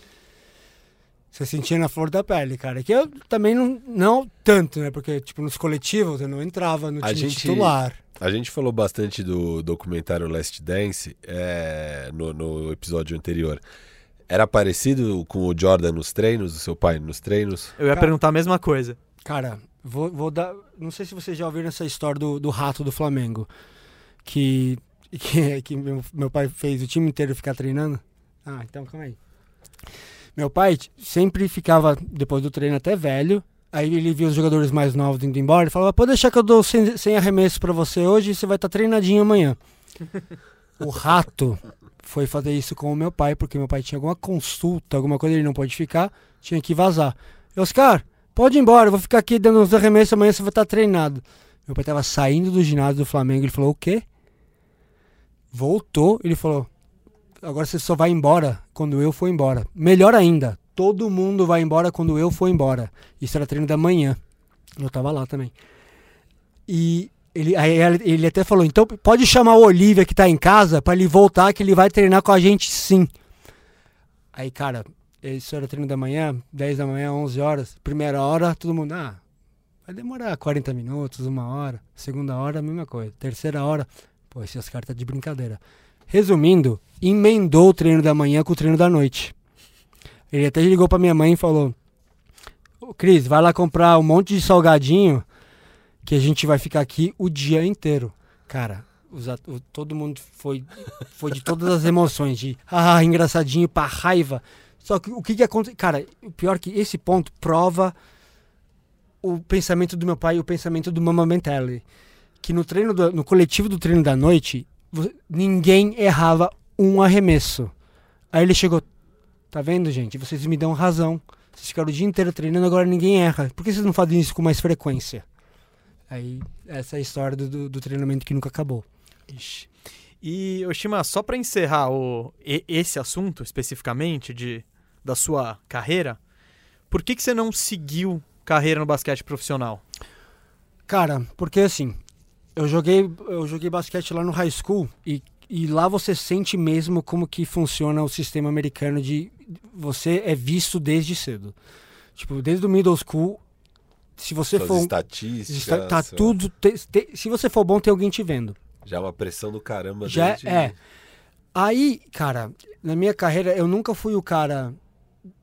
você sentia na flor da pele, cara. Que eu também não, não tanto, né? Porque, tipo, nos coletivos eu não entrava no A time gente- titular. A gente falou bastante do documentário Last Dance é, no, no episódio anterior. Era parecido com o Jordan nos treinos, o seu pai nos treinos? Eu ia Cara- perguntar a mesma coisa. Cara, vou, vou dar. Não sei se vocês já ouviram essa história do, do rato do Flamengo. Que, *laughs* que, que meu, meu pai fez o time inteiro ficar treinando. Ah, então calma aí. Meu pai sempre ficava, depois do treino até velho, Aí ele viu os jogadores mais novos indo embora e falou: pode deixar que eu dou 100, 100 arremessos pra você hoje e você vai estar treinadinho amanhã. *laughs* o rato foi fazer isso com o meu pai, porque meu pai tinha alguma consulta, alguma coisa, ele não pode ficar, tinha que vazar. Oscar, pode ir embora, eu vou ficar aqui dando uns arremessos, amanhã você vai estar treinado. Meu pai estava saindo do ginásio do Flamengo, ele falou: o quê? Voltou, ele falou: agora você só vai embora quando eu for embora. Melhor ainda, todo mundo vai embora quando eu for embora. Isso era treino da manhã. Eu tava lá também. E ele, ele até falou: então pode chamar o Olivia que tá em casa para ele voltar, que ele vai treinar com a gente sim. Aí, cara, isso era treino da manhã, 10 da manhã, 11 horas. Primeira hora, todo mundo, ah, vai demorar 40 minutos, uma hora. Segunda hora, mesma coisa. Terceira hora, pô, esses caras tá de brincadeira. Resumindo, emendou o treino da manhã com o treino da noite. Ele até ligou pra minha mãe e falou: Cris, vai lá comprar um monte de salgadinho que a gente vai ficar aqui o dia inteiro. Cara, todo mundo foi, foi de todas as emoções, de ah, engraçadinho pra raiva. Só que o que que acontece? Cara, o pior é que esse ponto prova o pensamento do meu pai e o pensamento do Mama Mentality. Que no treino, do- no coletivo do treino da noite, ninguém errava um arremesso. Aí ele chegou, tá vendo, gente? Vocês me dão razão. Vocês ficaram o dia inteiro treinando, agora ninguém erra. Por que vocês não fazem isso com mais frequência? Aí, essa é a história do, do- treinamento que nunca acabou. Ixi. E, Oshima, só para encerrar o, esse assunto especificamente de, da sua carreira, por que, que você não seguiu carreira no basquete profissional? Cara, porque assim, eu joguei, eu joguei basquete lá no high school e, e lá você sente mesmo como que funciona o sistema americano de você é visto desde cedo. Tipo, desde o middle school, se você Suas for estatísticas. está- tá sua- tudo, te- te- se você for bom tem alguém te vendo. Já é uma pressão do caramba. Já desde- é. Aí, cara, na minha carreira eu nunca fui o cara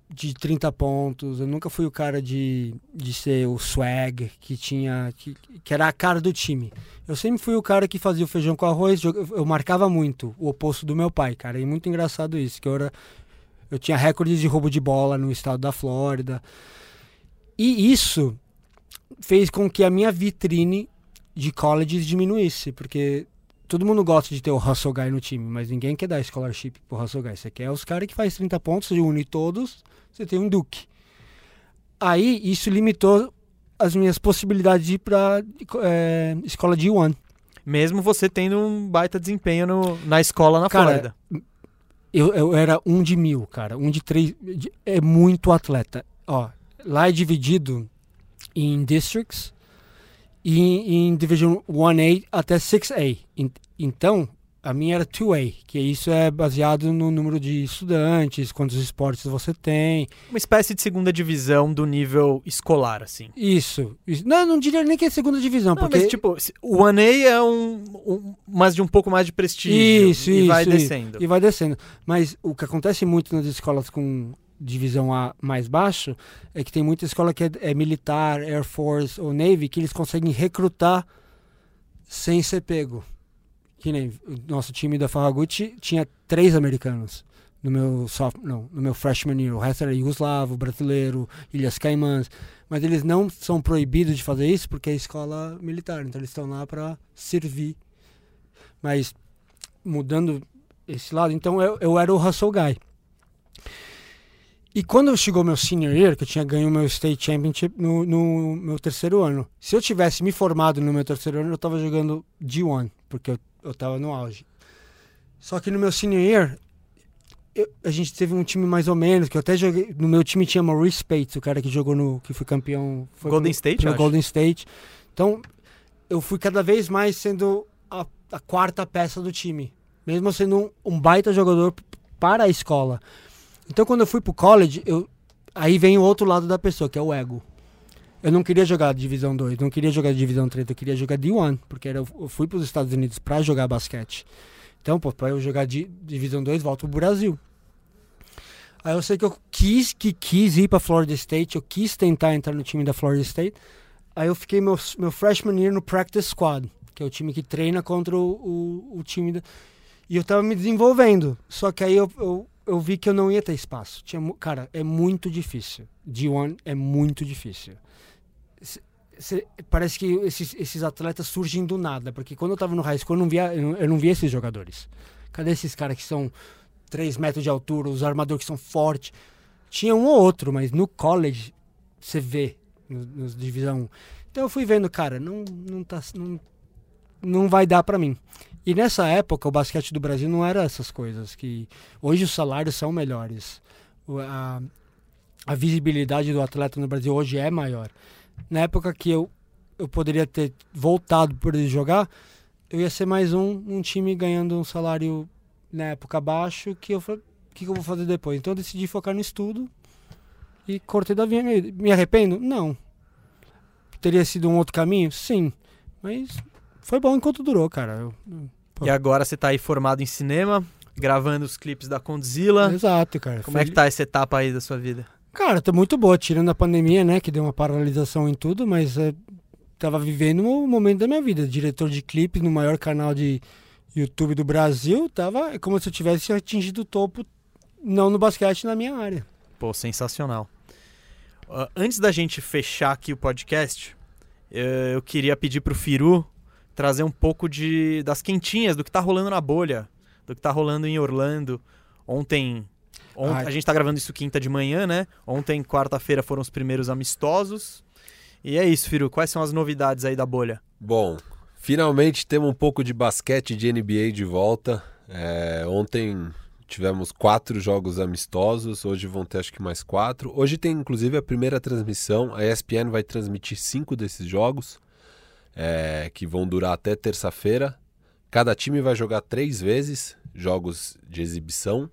de 30 pontos, eu nunca fui o cara de, de ser o swag que tinha que, que era a cara do time. Eu sempre fui o cara que fazia o feijão com arroz, eu marcava muito o oposto do meu pai, cara. E é muito engraçado isso, que eu era eu tinha recordes de roubo de bola no estado da Flórida. E isso fez com que a minha vitrine de colleges diminuísse, porque todo mundo gosta de ter o hustle guy no time, mas ninguém quer dar scholarship pro hustle guy. Você quer os caras que faz 30 pontos, você une todos, você tem um Duke. Aí isso limitou as minhas possibilidades de ir pra é, escola de one. Mesmo você tendo um baita desempenho no- na escola na Cara, Flórida. Eu, eu era um de mil, cara. Um de três. É muito atleta. Ó, lá é dividido em districts e em, em Division 1A até 6A. En- Então, a minha era 2A, que isso é baseado no número de estudantes, quantos esportes você tem. Uma espécie de segunda divisão do nível escolar, assim. Isso. isso. Não, eu não diria nem que é segunda divisão, Não, porque. mas tipo, o 1A é um, um mas de um pouco mais de prestígio Isso, e vai isso, descendo. E vai descendo. Mas o que acontece muito nas escolas com divisão A mais baixo é que tem muita escola que é, é militar, Air Force ou Navy que eles conseguem recrutar sem ser pego. Que nem o nosso time da Farragut tinha três americanos no meu soft, não, no meu freshman year. O resto era Yugoslavo, brasileiro, Ilhas Caimãs. Mas eles não são proibidos de fazer isso porque é escola militar. Então eles estão lá para servir. Mas mudando esse lado, então eu, eu era o hustle guy. E quando chegou meu senior year, que eu tinha ganho meu state championship no, no meu terceiro ano, se eu tivesse me formado no meu terceiro ano, eu tava jogando G1, porque eu, eu tava no auge. Só que no meu senior year, eu- a gente teve um time mais ou menos, que eu até joguei. No meu time tinha Maurice Spates, o cara que jogou no. que foi campeão. Foi Golden pro- State. Golden State. Então, eu fui cada vez mais sendo a, a quarta peça do time. Mesmo sendo um, um baita jogador para a escola. Então, quando eu fui pro college, eu, aí vem o outro lado da pessoa, que é o ego. Eu não queria jogar Divisão 2, não queria jogar Divisão 3, eu queria jogar D1, porque era, eu fui para os Estados Unidos para jogar basquete. Então, pô, para eu jogar di, Divisão 2, volto pro Brasil. Aí eu sei que eu quis, que quis ir para Florida State, eu quis tentar entrar no time da Florida State. Aí eu fiquei meu, meu freshman year no practice squad, que é o time que treina contra o, o, o time da... E eu tava me desenvolvendo. Só que aí eu, eu, eu vi que eu não ia ter espaço. Tinha, cara, é muito difícil. D1 é muito difícil. parece que esses, esses atletas surgem do nada, porque quando eu tava no high school eu não via, eu não, eu não via esses jogadores. Cadê esses caras que são 3 metros de altura, os armadores que são fortes? Tinha um ou outro, mas no college você vê, nos no divisão 1. Então eu fui vendo, cara, não, não, tá, não, não vai dar para mim. E nessa época o basquete do Brasil não era essas coisas, que hoje os salários são melhores. A, a visibilidade do atleta no Brasil hoje é maior. Na época que eu, eu poderia ter voltado por jogar, eu ia ser mais um, um time ganhando um salário na época baixo, que eu falei, o que, que eu vou fazer depois? Então eu decidi focar no estudo e cortei da vinha. Me arrependo? Não. Teria sido um outro caminho? Sim. Mas foi bom enquanto durou, cara. Eu, e agora você tá aí formado em cinema, gravando os clipes da Condzilla. Exato, cara. Como Foi... é que tá essa etapa aí da sua vida? Cara, tô muito boa, tirando a pandemia, né, que deu uma paralisação em tudo, mas é, tava vivendo um momento da minha vida. Diretor de clipes no maior canal de YouTube do Brasil, tava é como se eu tivesse atingido o topo, não no basquete, na minha área. Pô, sensacional. Uh, antes da gente fechar aqui o podcast, uh, eu queria pedir pro Firu trazer um pouco de das quentinhas do que tá rolando na bolha, do que tá rolando em Orlando. Ontem Ontem, a gente tá gravando isso quinta de manhã, né? Ontem, quarta-feira, foram os primeiros amistosos. E é isso, Firu. Quais são as novidades aí da bolha? Bom, finalmente temos um pouco de basquete de NBA de volta. É, ontem tivemos quatro jogos amistosos, hoje vão ter acho que mais quatro. Hoje tem inclusive a primeira transmissão. A ESPN vai transmitir cinco desses jogos, é, que vão durar até terça-feira. Cada time vai jogar três vezes jogos de exibição.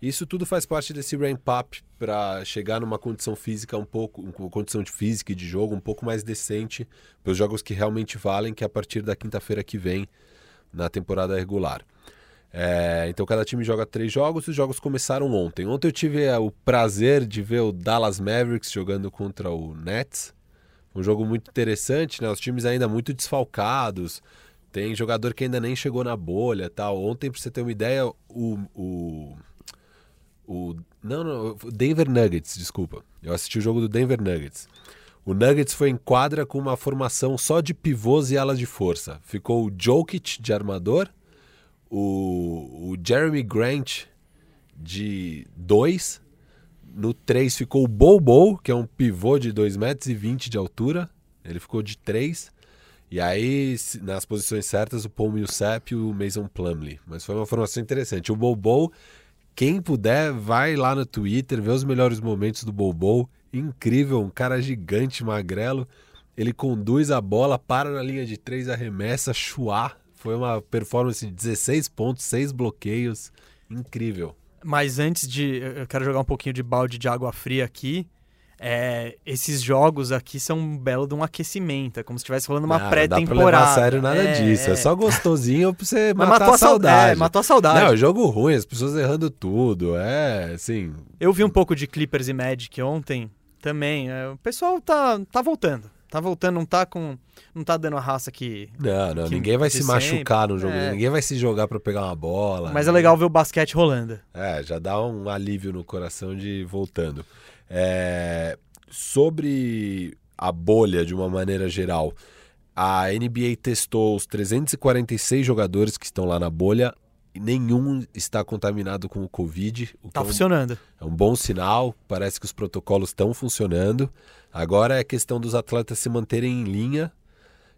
Isso tudo faz parte desse ramp-up para chegar numa condição física um pouco, uma condição de física e de jogo um pouco mais decente para os jogos que realmente valem, que é a partir da quinta-feira que vem na temporada regular. É, então cada time joga três jogos, os jogos começaram ontem. Ontem eu tive é, o prazer de ver o Dallas Mavericks jogando contra o Nets. Um jogo muito interessante, né? Os times ainda muito desfalcados. Tem jogador que ainda nem chegou na bolha tal. Ontem, para você ter uma ideia, o, o o não, não, Denver Nuggets, desculpa. Eu assisti o jogo do Denver Nuggets. O Nuggets foi em quadra com uma formação só de pivôs e alas de força. Ficou o Jokic de armador, o, o Jeremy Grant de 2. No 3 ficou o Bobo, que é um pivô de 2 metros e 20 de altura. Ele ficou de 3. E aí, nas posições certas, o Paul Millsap e o Mason Plumlee. Mas foi uma formação interessante. O Bobo quem puder, vai lá no Twitter, vê os melhores momentos do Bobo. Incrível, um cara gigante, magrelo. Ele conduz a bola, para na linha de três, arremessa, chuá. Foi uma performance de 16 pontos, 6 bloqueios. Incrível. Mas antes de. Eu quero jogar um pouquinho de balde de água fria aqui. É, esses jogos aqui são um belo de um aquecimento. É como se estivesse rolando uma pré-temporada. Não sério nada é, disso. É. é. só gostosinho pra você Mas matar a saudade. É, matou a saudade. Não, é jogo ruim, as pessoas errando tudo. É, assim... Eu vi um pouco de Clippers e Magic ontem também. É, o pessoal tá, tá voltando. Tá voltando, não tá com... Não tá dando a raça que... Não, não. Que, ninguém vai se sempre. machucar no jogo. É. Ninguém vai se jogar para pegar uma bola. Mas é legal ver o basquete rolando. É, já dá um alívio no coração de voltando. É, sobre a bolha de uma maneira geral, a NBA testou os 346 jogadores que estão lá na bolha e nenhum está contaminado com o Covid. O tá é funcionando. É um bom sinal, parece que os protocolos estão funcionando. Agora é questão dos atletas se manterem em linha.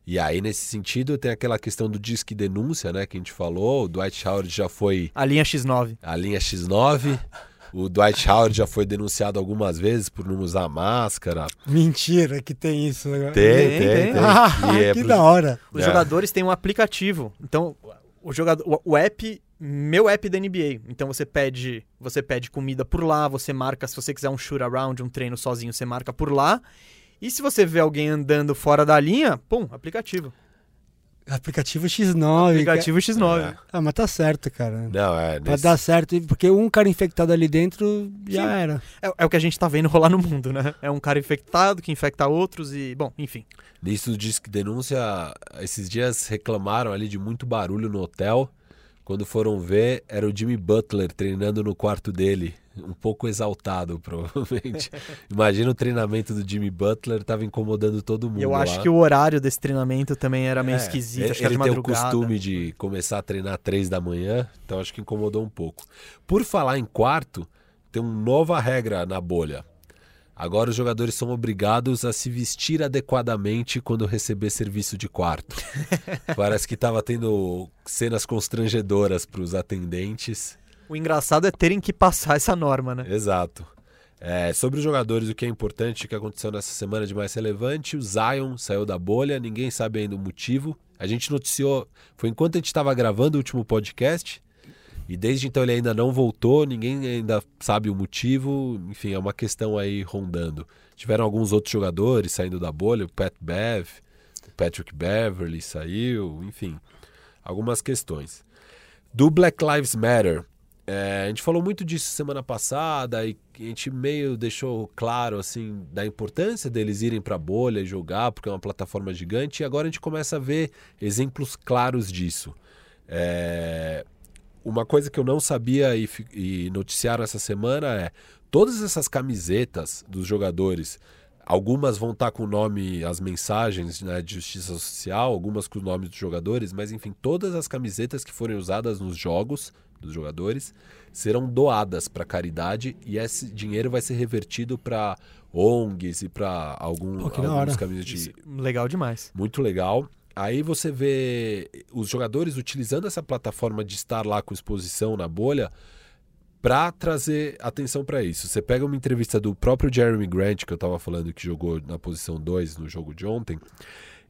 E aí, nesse sentido, tem aquela questão do disque denúncia, né, que a gente falou. O Dwight Howard já foi. A linha X9. A linha X9. O Dwight Howard já foi denunciado algumas vezes por não usar máscara. Mentira que tem isso. Né? Tem, tem, tem. tem. *laughs* Ah, é que pro... da hora. Os é. jogadores têm um aplicativo. Então, o jogador, o app, meu app da NBA. Então você pede, você pede comida por lá, você marca se você quiser um shoot around, um treino sozinho, você marca por lá. E se você vê alguém andando fora da linha, pum, aplicativo. Aplicativo X9. Aplicativo X9. É. Ah, mas tá certo, cara. Não, é. Pra dar certo, porque um cara infectado ali dentro já Sim. era. É, é, o que a gente tá vendo rolar no mundo, né? É um cara infectado que infecta outros e, bom, enfim. Nisso diz que denúncia, esses dias reclamaram ali de muito barulho no hotel. Quando foram ver, era o Jimmy Butler treinando no quarto dele. um pouco exaltado, *laughs* provavelmente. Imagina o treinamento do Jimmy Butler, tava incomodando todo mundo. Eu acho lá. que o horário desse treinamento também era meio É, esquisito, ele, acho que era ele tem o costume de começar a treinar três da manhã, então acho que incomodou um pouco. Por falar em quarto, tem uma nova regra na bolha. Agora os jogadores são obrigados a se vestir adequadamente quando receber serviço de quarto. *laughs* Parece que estava tendo cenas constrangedoras para os atendentes. O engraçado é terem que passar essa norma, né? Exato. É, sobre os jogadores, o que é importante, o que aconteceu nessa semana de mais relevante, o Zion saiu da bolha, ninguém sabe ainda o motivo. A gente noticiou, foi enquanto a gente estava gravando o último podcast, e desde então ele ainda não voltou, ninguém ainda sabe o motivo, enfim, é uma questão aí rondando. Tiveram alguns outros jogadores saindo da bolha, o Pat Bev, o Patrick Beverly saiu, enfim, algumas questões. Do Black Lives Matter, é, a gente falou muito disso semana passada e a gente meio deixou claro assim da importância deles irem para a bolha e jogar, porque é uma plataforma gigante, e agora a gente começa a ver exemplos claros disso. É, uma coisa que eu não sabia e, e noticiaram essa semana é todas essas camisetas dos jogadores. Algumas vão estar com o nome, as mensagens né, de justiça social, algumas com o nome dos jogadores, mas enfim, todas as camisetas que forem usadas nos jogos dos jogadores serão doadas para caridade e esse dinheiro vai ser revertido para ONGs e para algum, Pô, alguns caminhos de, Isso- Legal demais. muito legal. Aí você vê os jogadores utilizando essa plataforma de estar lá com exposição na bolha para trazer atenção para isso. Você pega uma entrevista do próprio Jeremy Grant, que eu estava falando que jogou na posição 2 no jogo de ontem.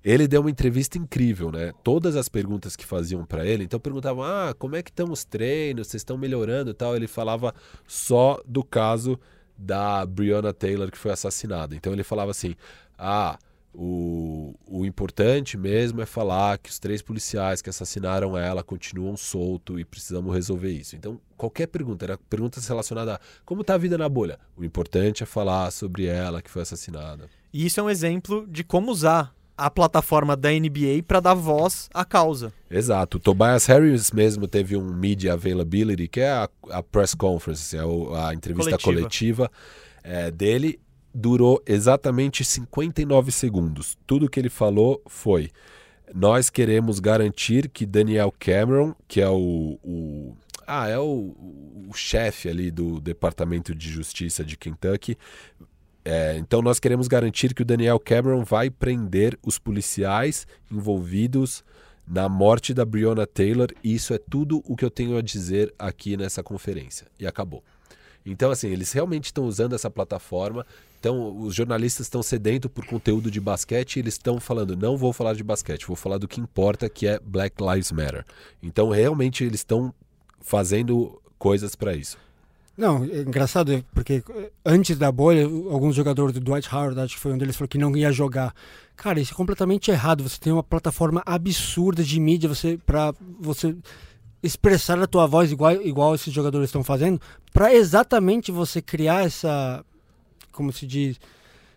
Ele deu uma entrevista incrível, né? Todas as perguntas que faziam para ele, então perguntavam: "Ah, como é que estão os treinos? Vocês estão melhorando?" tal. Ele falava só do caso da Breonna Taylor que foi assassinada. Então ele falava assim: "Ah, o, o importante mesmo é falar que os três policiais que assassinaram ela continuam soltos e precisamos resolver isso. Então, qualquer pergunta, era perguntas relacionadas a como está a vida na bolha. O importante é falar sobre ela que foi assassinada. E isso é um exemplo de como usar a plataforma da NBA para dar voz à causa. Exato. O Tobias Harris mesmo teve um media availability, que é a, a press conference, é o- a entrevista Coletiva. coletiva, é, dele. Durou exatamente 59 segundos. Tudo que ele falou foi: Nós queremos garantir que Daniel Cameron, que é o. o- ah, é o, o chefe ali do Departamento de Justiça de Kentucky. É, então nós queremos garantir que o Daniel Cameron vai prender os policiais envolvidos na morte da Breonna Taylor. E isso é tudo o que eu tenho a dizer aqui nessa conferência. E acabou. Então, assim, eles realmente estão usando essa plataforma. Então, os jornalistas estão sedentos por conteúdo de basquete e eles estão falando: não vou falar de basquete, vou falar do que importa, que é Black Lives Matter. Então, realmente, eles estão fazendo coisas para isso. Não, é engraçado, porque eh, antes da bolha, alguns jogadores do Dwight Howard, acho que foi um deles, falou que não ia jogar. Cara, isso é completamente errado. Você tem uma plataforma absurda de mídia você para você expressar a tua voz igual, igual esses jogadores estão fazendo, para exatamente você criar essa, como se diz,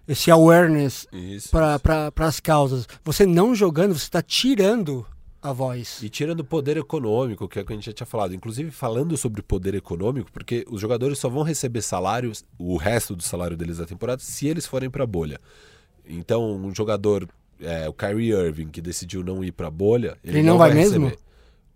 esse awareness para as causas. Você não jogando, você está tirando a voz. E tirando o poder econômico, que é o que a gente já tinha falado. Inclusive, falando sobre poder econômico, porque os jogadores só vão receber salários, o resto do salário deles da temporada, se eles forem para a bolha. Então, um jogador, é, o Kyrie Irving, que decidiu não ir para a bolha, ele, Ele não vai receber. mesmo?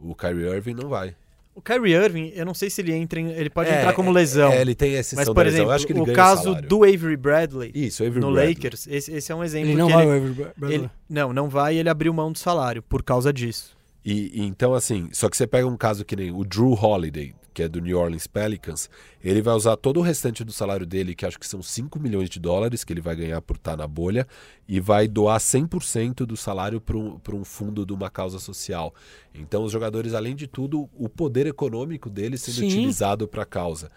O Kyrie Irving não vai. O Kyrie Irving, eu não sei se ele entra em, ele pode É, entrar como é, lesão. É, ele tem exceção mas, por exemplo, acho que ele o ganha caso salário. do Avery Bradley Isso, Avery no Bradley. Lakers, esse, esse é um exemplo Ele não que vai, ele, o Avery Bradley. ele- não, não vai e ele abriu mão do salário por causa disso. E, e então, assim, só que você pega um caso que nem o Drew Holiday, que é do New Orleans Pelicans, ele vai usar todo o restante do salário dele, que acho que são 5 milhões de dólares que ele vai ganhar por estar na bolha, e vai doar 100% do salário para um, um fundo de uma causa social. Então, os jogadores, além de tudo, o poder econômico deles sendo Sim. utilizado para a causa.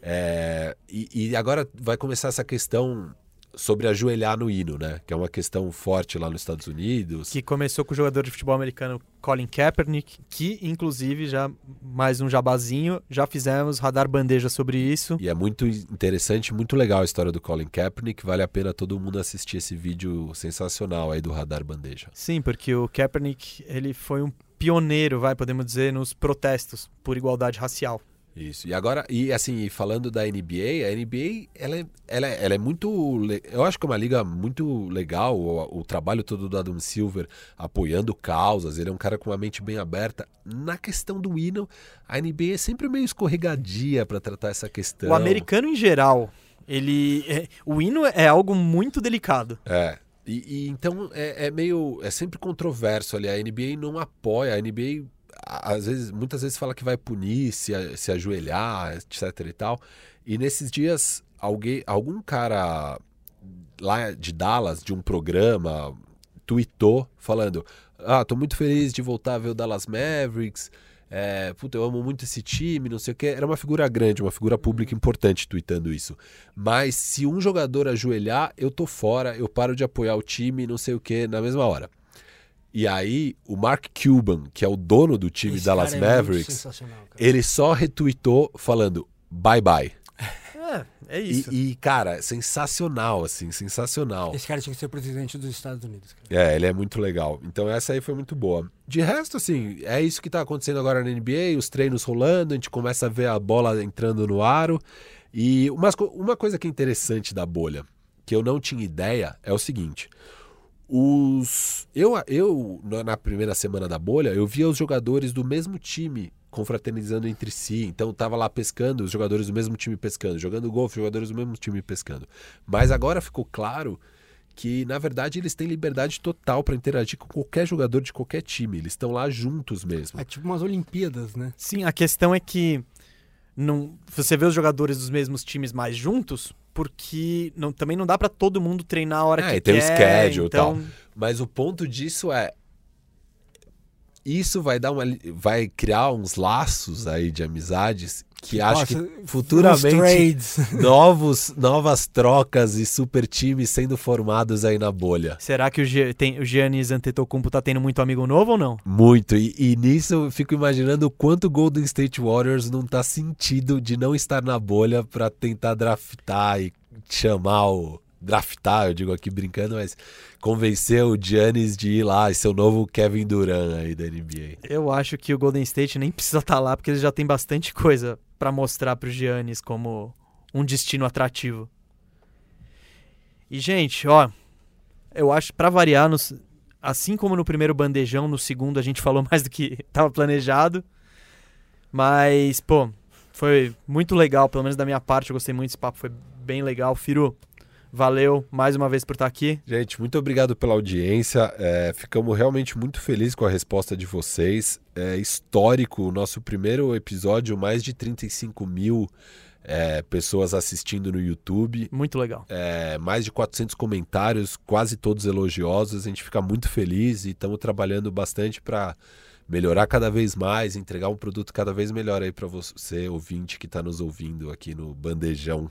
É, e, e agora vai começar essa questão sobre ajoelhar no hino, né? Que é uma questão forte lá nos Estados Unidos. Que começou com o jogador de futebol americano Colin Kaepernick, que inclusive já mais um jabazinho, já fizemos radar bandeja sobre isso. E é muito interessante, muito legal a história do Colin Kaepernick. Vale a pena todo mundo assistir esse vídeo sensacional aí do Radar Bandeja. Sim, porque o Kaepernick, ele foi um pioneiro, vai, podemos dizer, nos protestos por igualdade racial. Isso. E agora, e assim, falando da NBA, a NBA, ela é, ela é, ela é muito. Eu acho que é uma liga muito legal. O, o trabalho todo do Adam Silver apoiando causas. Ele é um cara com uma mente bem aberta. Na questão do hino, a NBA é sempre meio escorregadia para tratar essa questão. O americano em geral, ele. é- o hino é algo muito delicado. É. E, e então é, é meio. É sempre controverso ali. A NBA não apoia. A NBA, às vezes, muitas vezes fala que vai punir, se, se ajoelhar, etc e tal. E nesses dias, alguém, algum cara lá de Dallas, de um programa, tweetou falando: Ah, tô muito feliz de voltar a ver o Dallas Mavericks. É, puta, eu amo muito esse time, não sei o que. Era uma figura grande, uma figura pública importante tweetando isso. Mas se um jogador ajoelhar, eu tô fora, eu paro de apoiar o time, não sei o que, na mesma hora. E aí, o Mark Cuban, que é o dono do time Esse Dallas é Mavericks, ele só retweetou falando bye bye. É, é E, isso. e, cara, sensacional, assim, sensacional. Esse cara tinha que ser presidente dos Estados Unidos. Cara. É, ele é muito legal. Então essa aí foi muito boa. De resto, assim, é isso que tá acontecendo agora na NBA, os treinos rolando, a gente começa a ver a bola entrando no aro. E uma coisa que é interessante da bolha, que eu não tinha ideia, é o seguinte. Os. Eu, eu, na- primeira semana da bolha, eu via os jogadores do mesmo time confraternizando entre si. Então tava lá pescando, os jogadores do mesmo time pescando, jogando golfe, jogadores do mesmo time pescando. Mas agora ficou claro que, na verdade, eles têm liberdade total para interagir com qualquer jogador de qualquer time. Eles estão lá juntos mesmo. É tipo umas Olimpíadas, né? Sim, a questão é que não, você vê os jogadores dos mesmos times mais juntos, porque não- também não dá pra todo mundo treinar a hora É, que e tem o quer. schedule e então, Mas o ponto disso é. Isso vai dar uma. vai criar uns laços aí de amizades que acho que futuramente *laughs* novos, novas trocas e super times sendo formados aí na bolha. Será que o, Gia- tem, o Giannis Antetokounmpo tá tendo muito amigo novo ou não? Muito. E, e nisso eu fico imaginando o quanto o Golden State Warriors não tá sentido de não estar na bolha pra tentar draftar e chamar o. Draftar, eu digo aqui brincando, mas convencer o Giannis de ir lá e ser o novo Kevin Durant aí da NBA. Eu acho que o Golden State nem *laughs* precisa estar lá, porque eles já têm bastante coisa pra mostrar pro Giannis como um destino atrativo. E, gente, ó, eu acho, pra variar, nos- assim como no primeiro bandejão, no segundo a gente *laughs* falou mais do que tava planejado. Mas, pô, foi muito legal, pelo menos da minha parte, eu gostei muito desse papo, foi bem legal. Firu, valeu mais uma vez por estar aqui. Gente, muito obrigado pela audiência. É, ficamos realmente muito felizes com a resposta de vocês. É histórico o nosso primeiro episódio, mais de 35 mil é, pessoas assistindo no YouTube. Muito legal. É, mais de 400 comentários, quase todos elogiosos. A gente fica muito feliz e estamos trabalhando bastante para melhorar cada vez mais, entregar um produto cada vez melhor aí para você, ouvinte que está nos ouvindo aqui no Bandejão.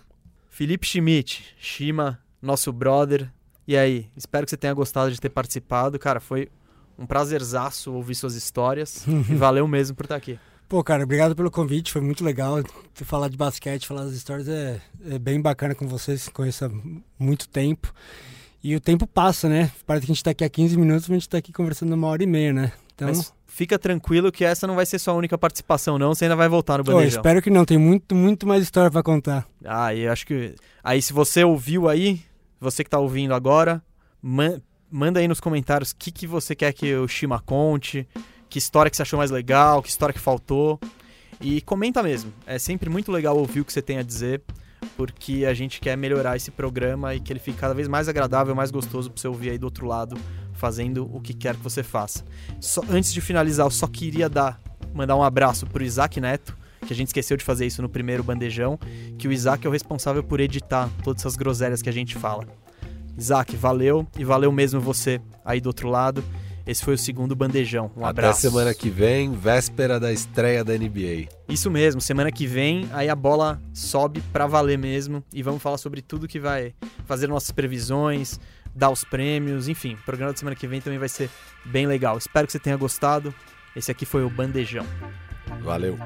Felipe Schmidt, Shima, nosso brother. E aí, espero que você tenha gostado de ter participado. Cara, foi um prazerzaço ouvir suas histórias. e *laughs* valeu mesmo por estar aqui. Pô, cara, obrigado pelo convite, foi muito legal. Falar de basquete, falar das histórias é, é bem bacana com vocês, conheço há muito tempo. E o tempo passa, né? Parece que a gente tá aqui há 15 minutos, mas a gente tá aqui conversando uma hora e meia, né? Então, Mas fica tranquilo que essa não vai ser sua única participação, não. Você ainda vai voltar no bandejão. espero que não, tem muito, muito mais história pra contar. Ah, e eu acho que. Aí, se você ouviu aí, você que tá ouvindo agora, man- manda aí nos comentários o que, que você quer que o Shima conte, que história que você achou mais legal, que história que faltou. E comenta mesmo. É sempre muito legal ouvir o que você tem a dizer, porque a gente quer melhorar esse programa e que ele fique cada vez mais agradável, mais gostoso pra você ouvir aí do outro lado, fazendo o que quer que você faça. Só- antes de finalizar, eu só queria dar, mandar um abraço pro Isaac Neto, que a gente esqueceu de fazer isso no primeiro bandejão, que o Isaac é o responsável por editar todas essas groselhas que a gente fala. Isaac, valeu e valeu mesmo você aí do outro lado. Esse foi o segundo bandejão. Um Até abraço. semana que vem, véspera da estreia da NBA. Isso mesmo, semana que vem, aí a bola sobe pra valer mesmo e vamos falar sobre tudo que vai fazer nossas previsões, dar os prêmios, enfim. O programa da semana que vem também vai ser bem legal. Espero que você tenha gostado. Esse aqui foi o Bandejão. Valeu.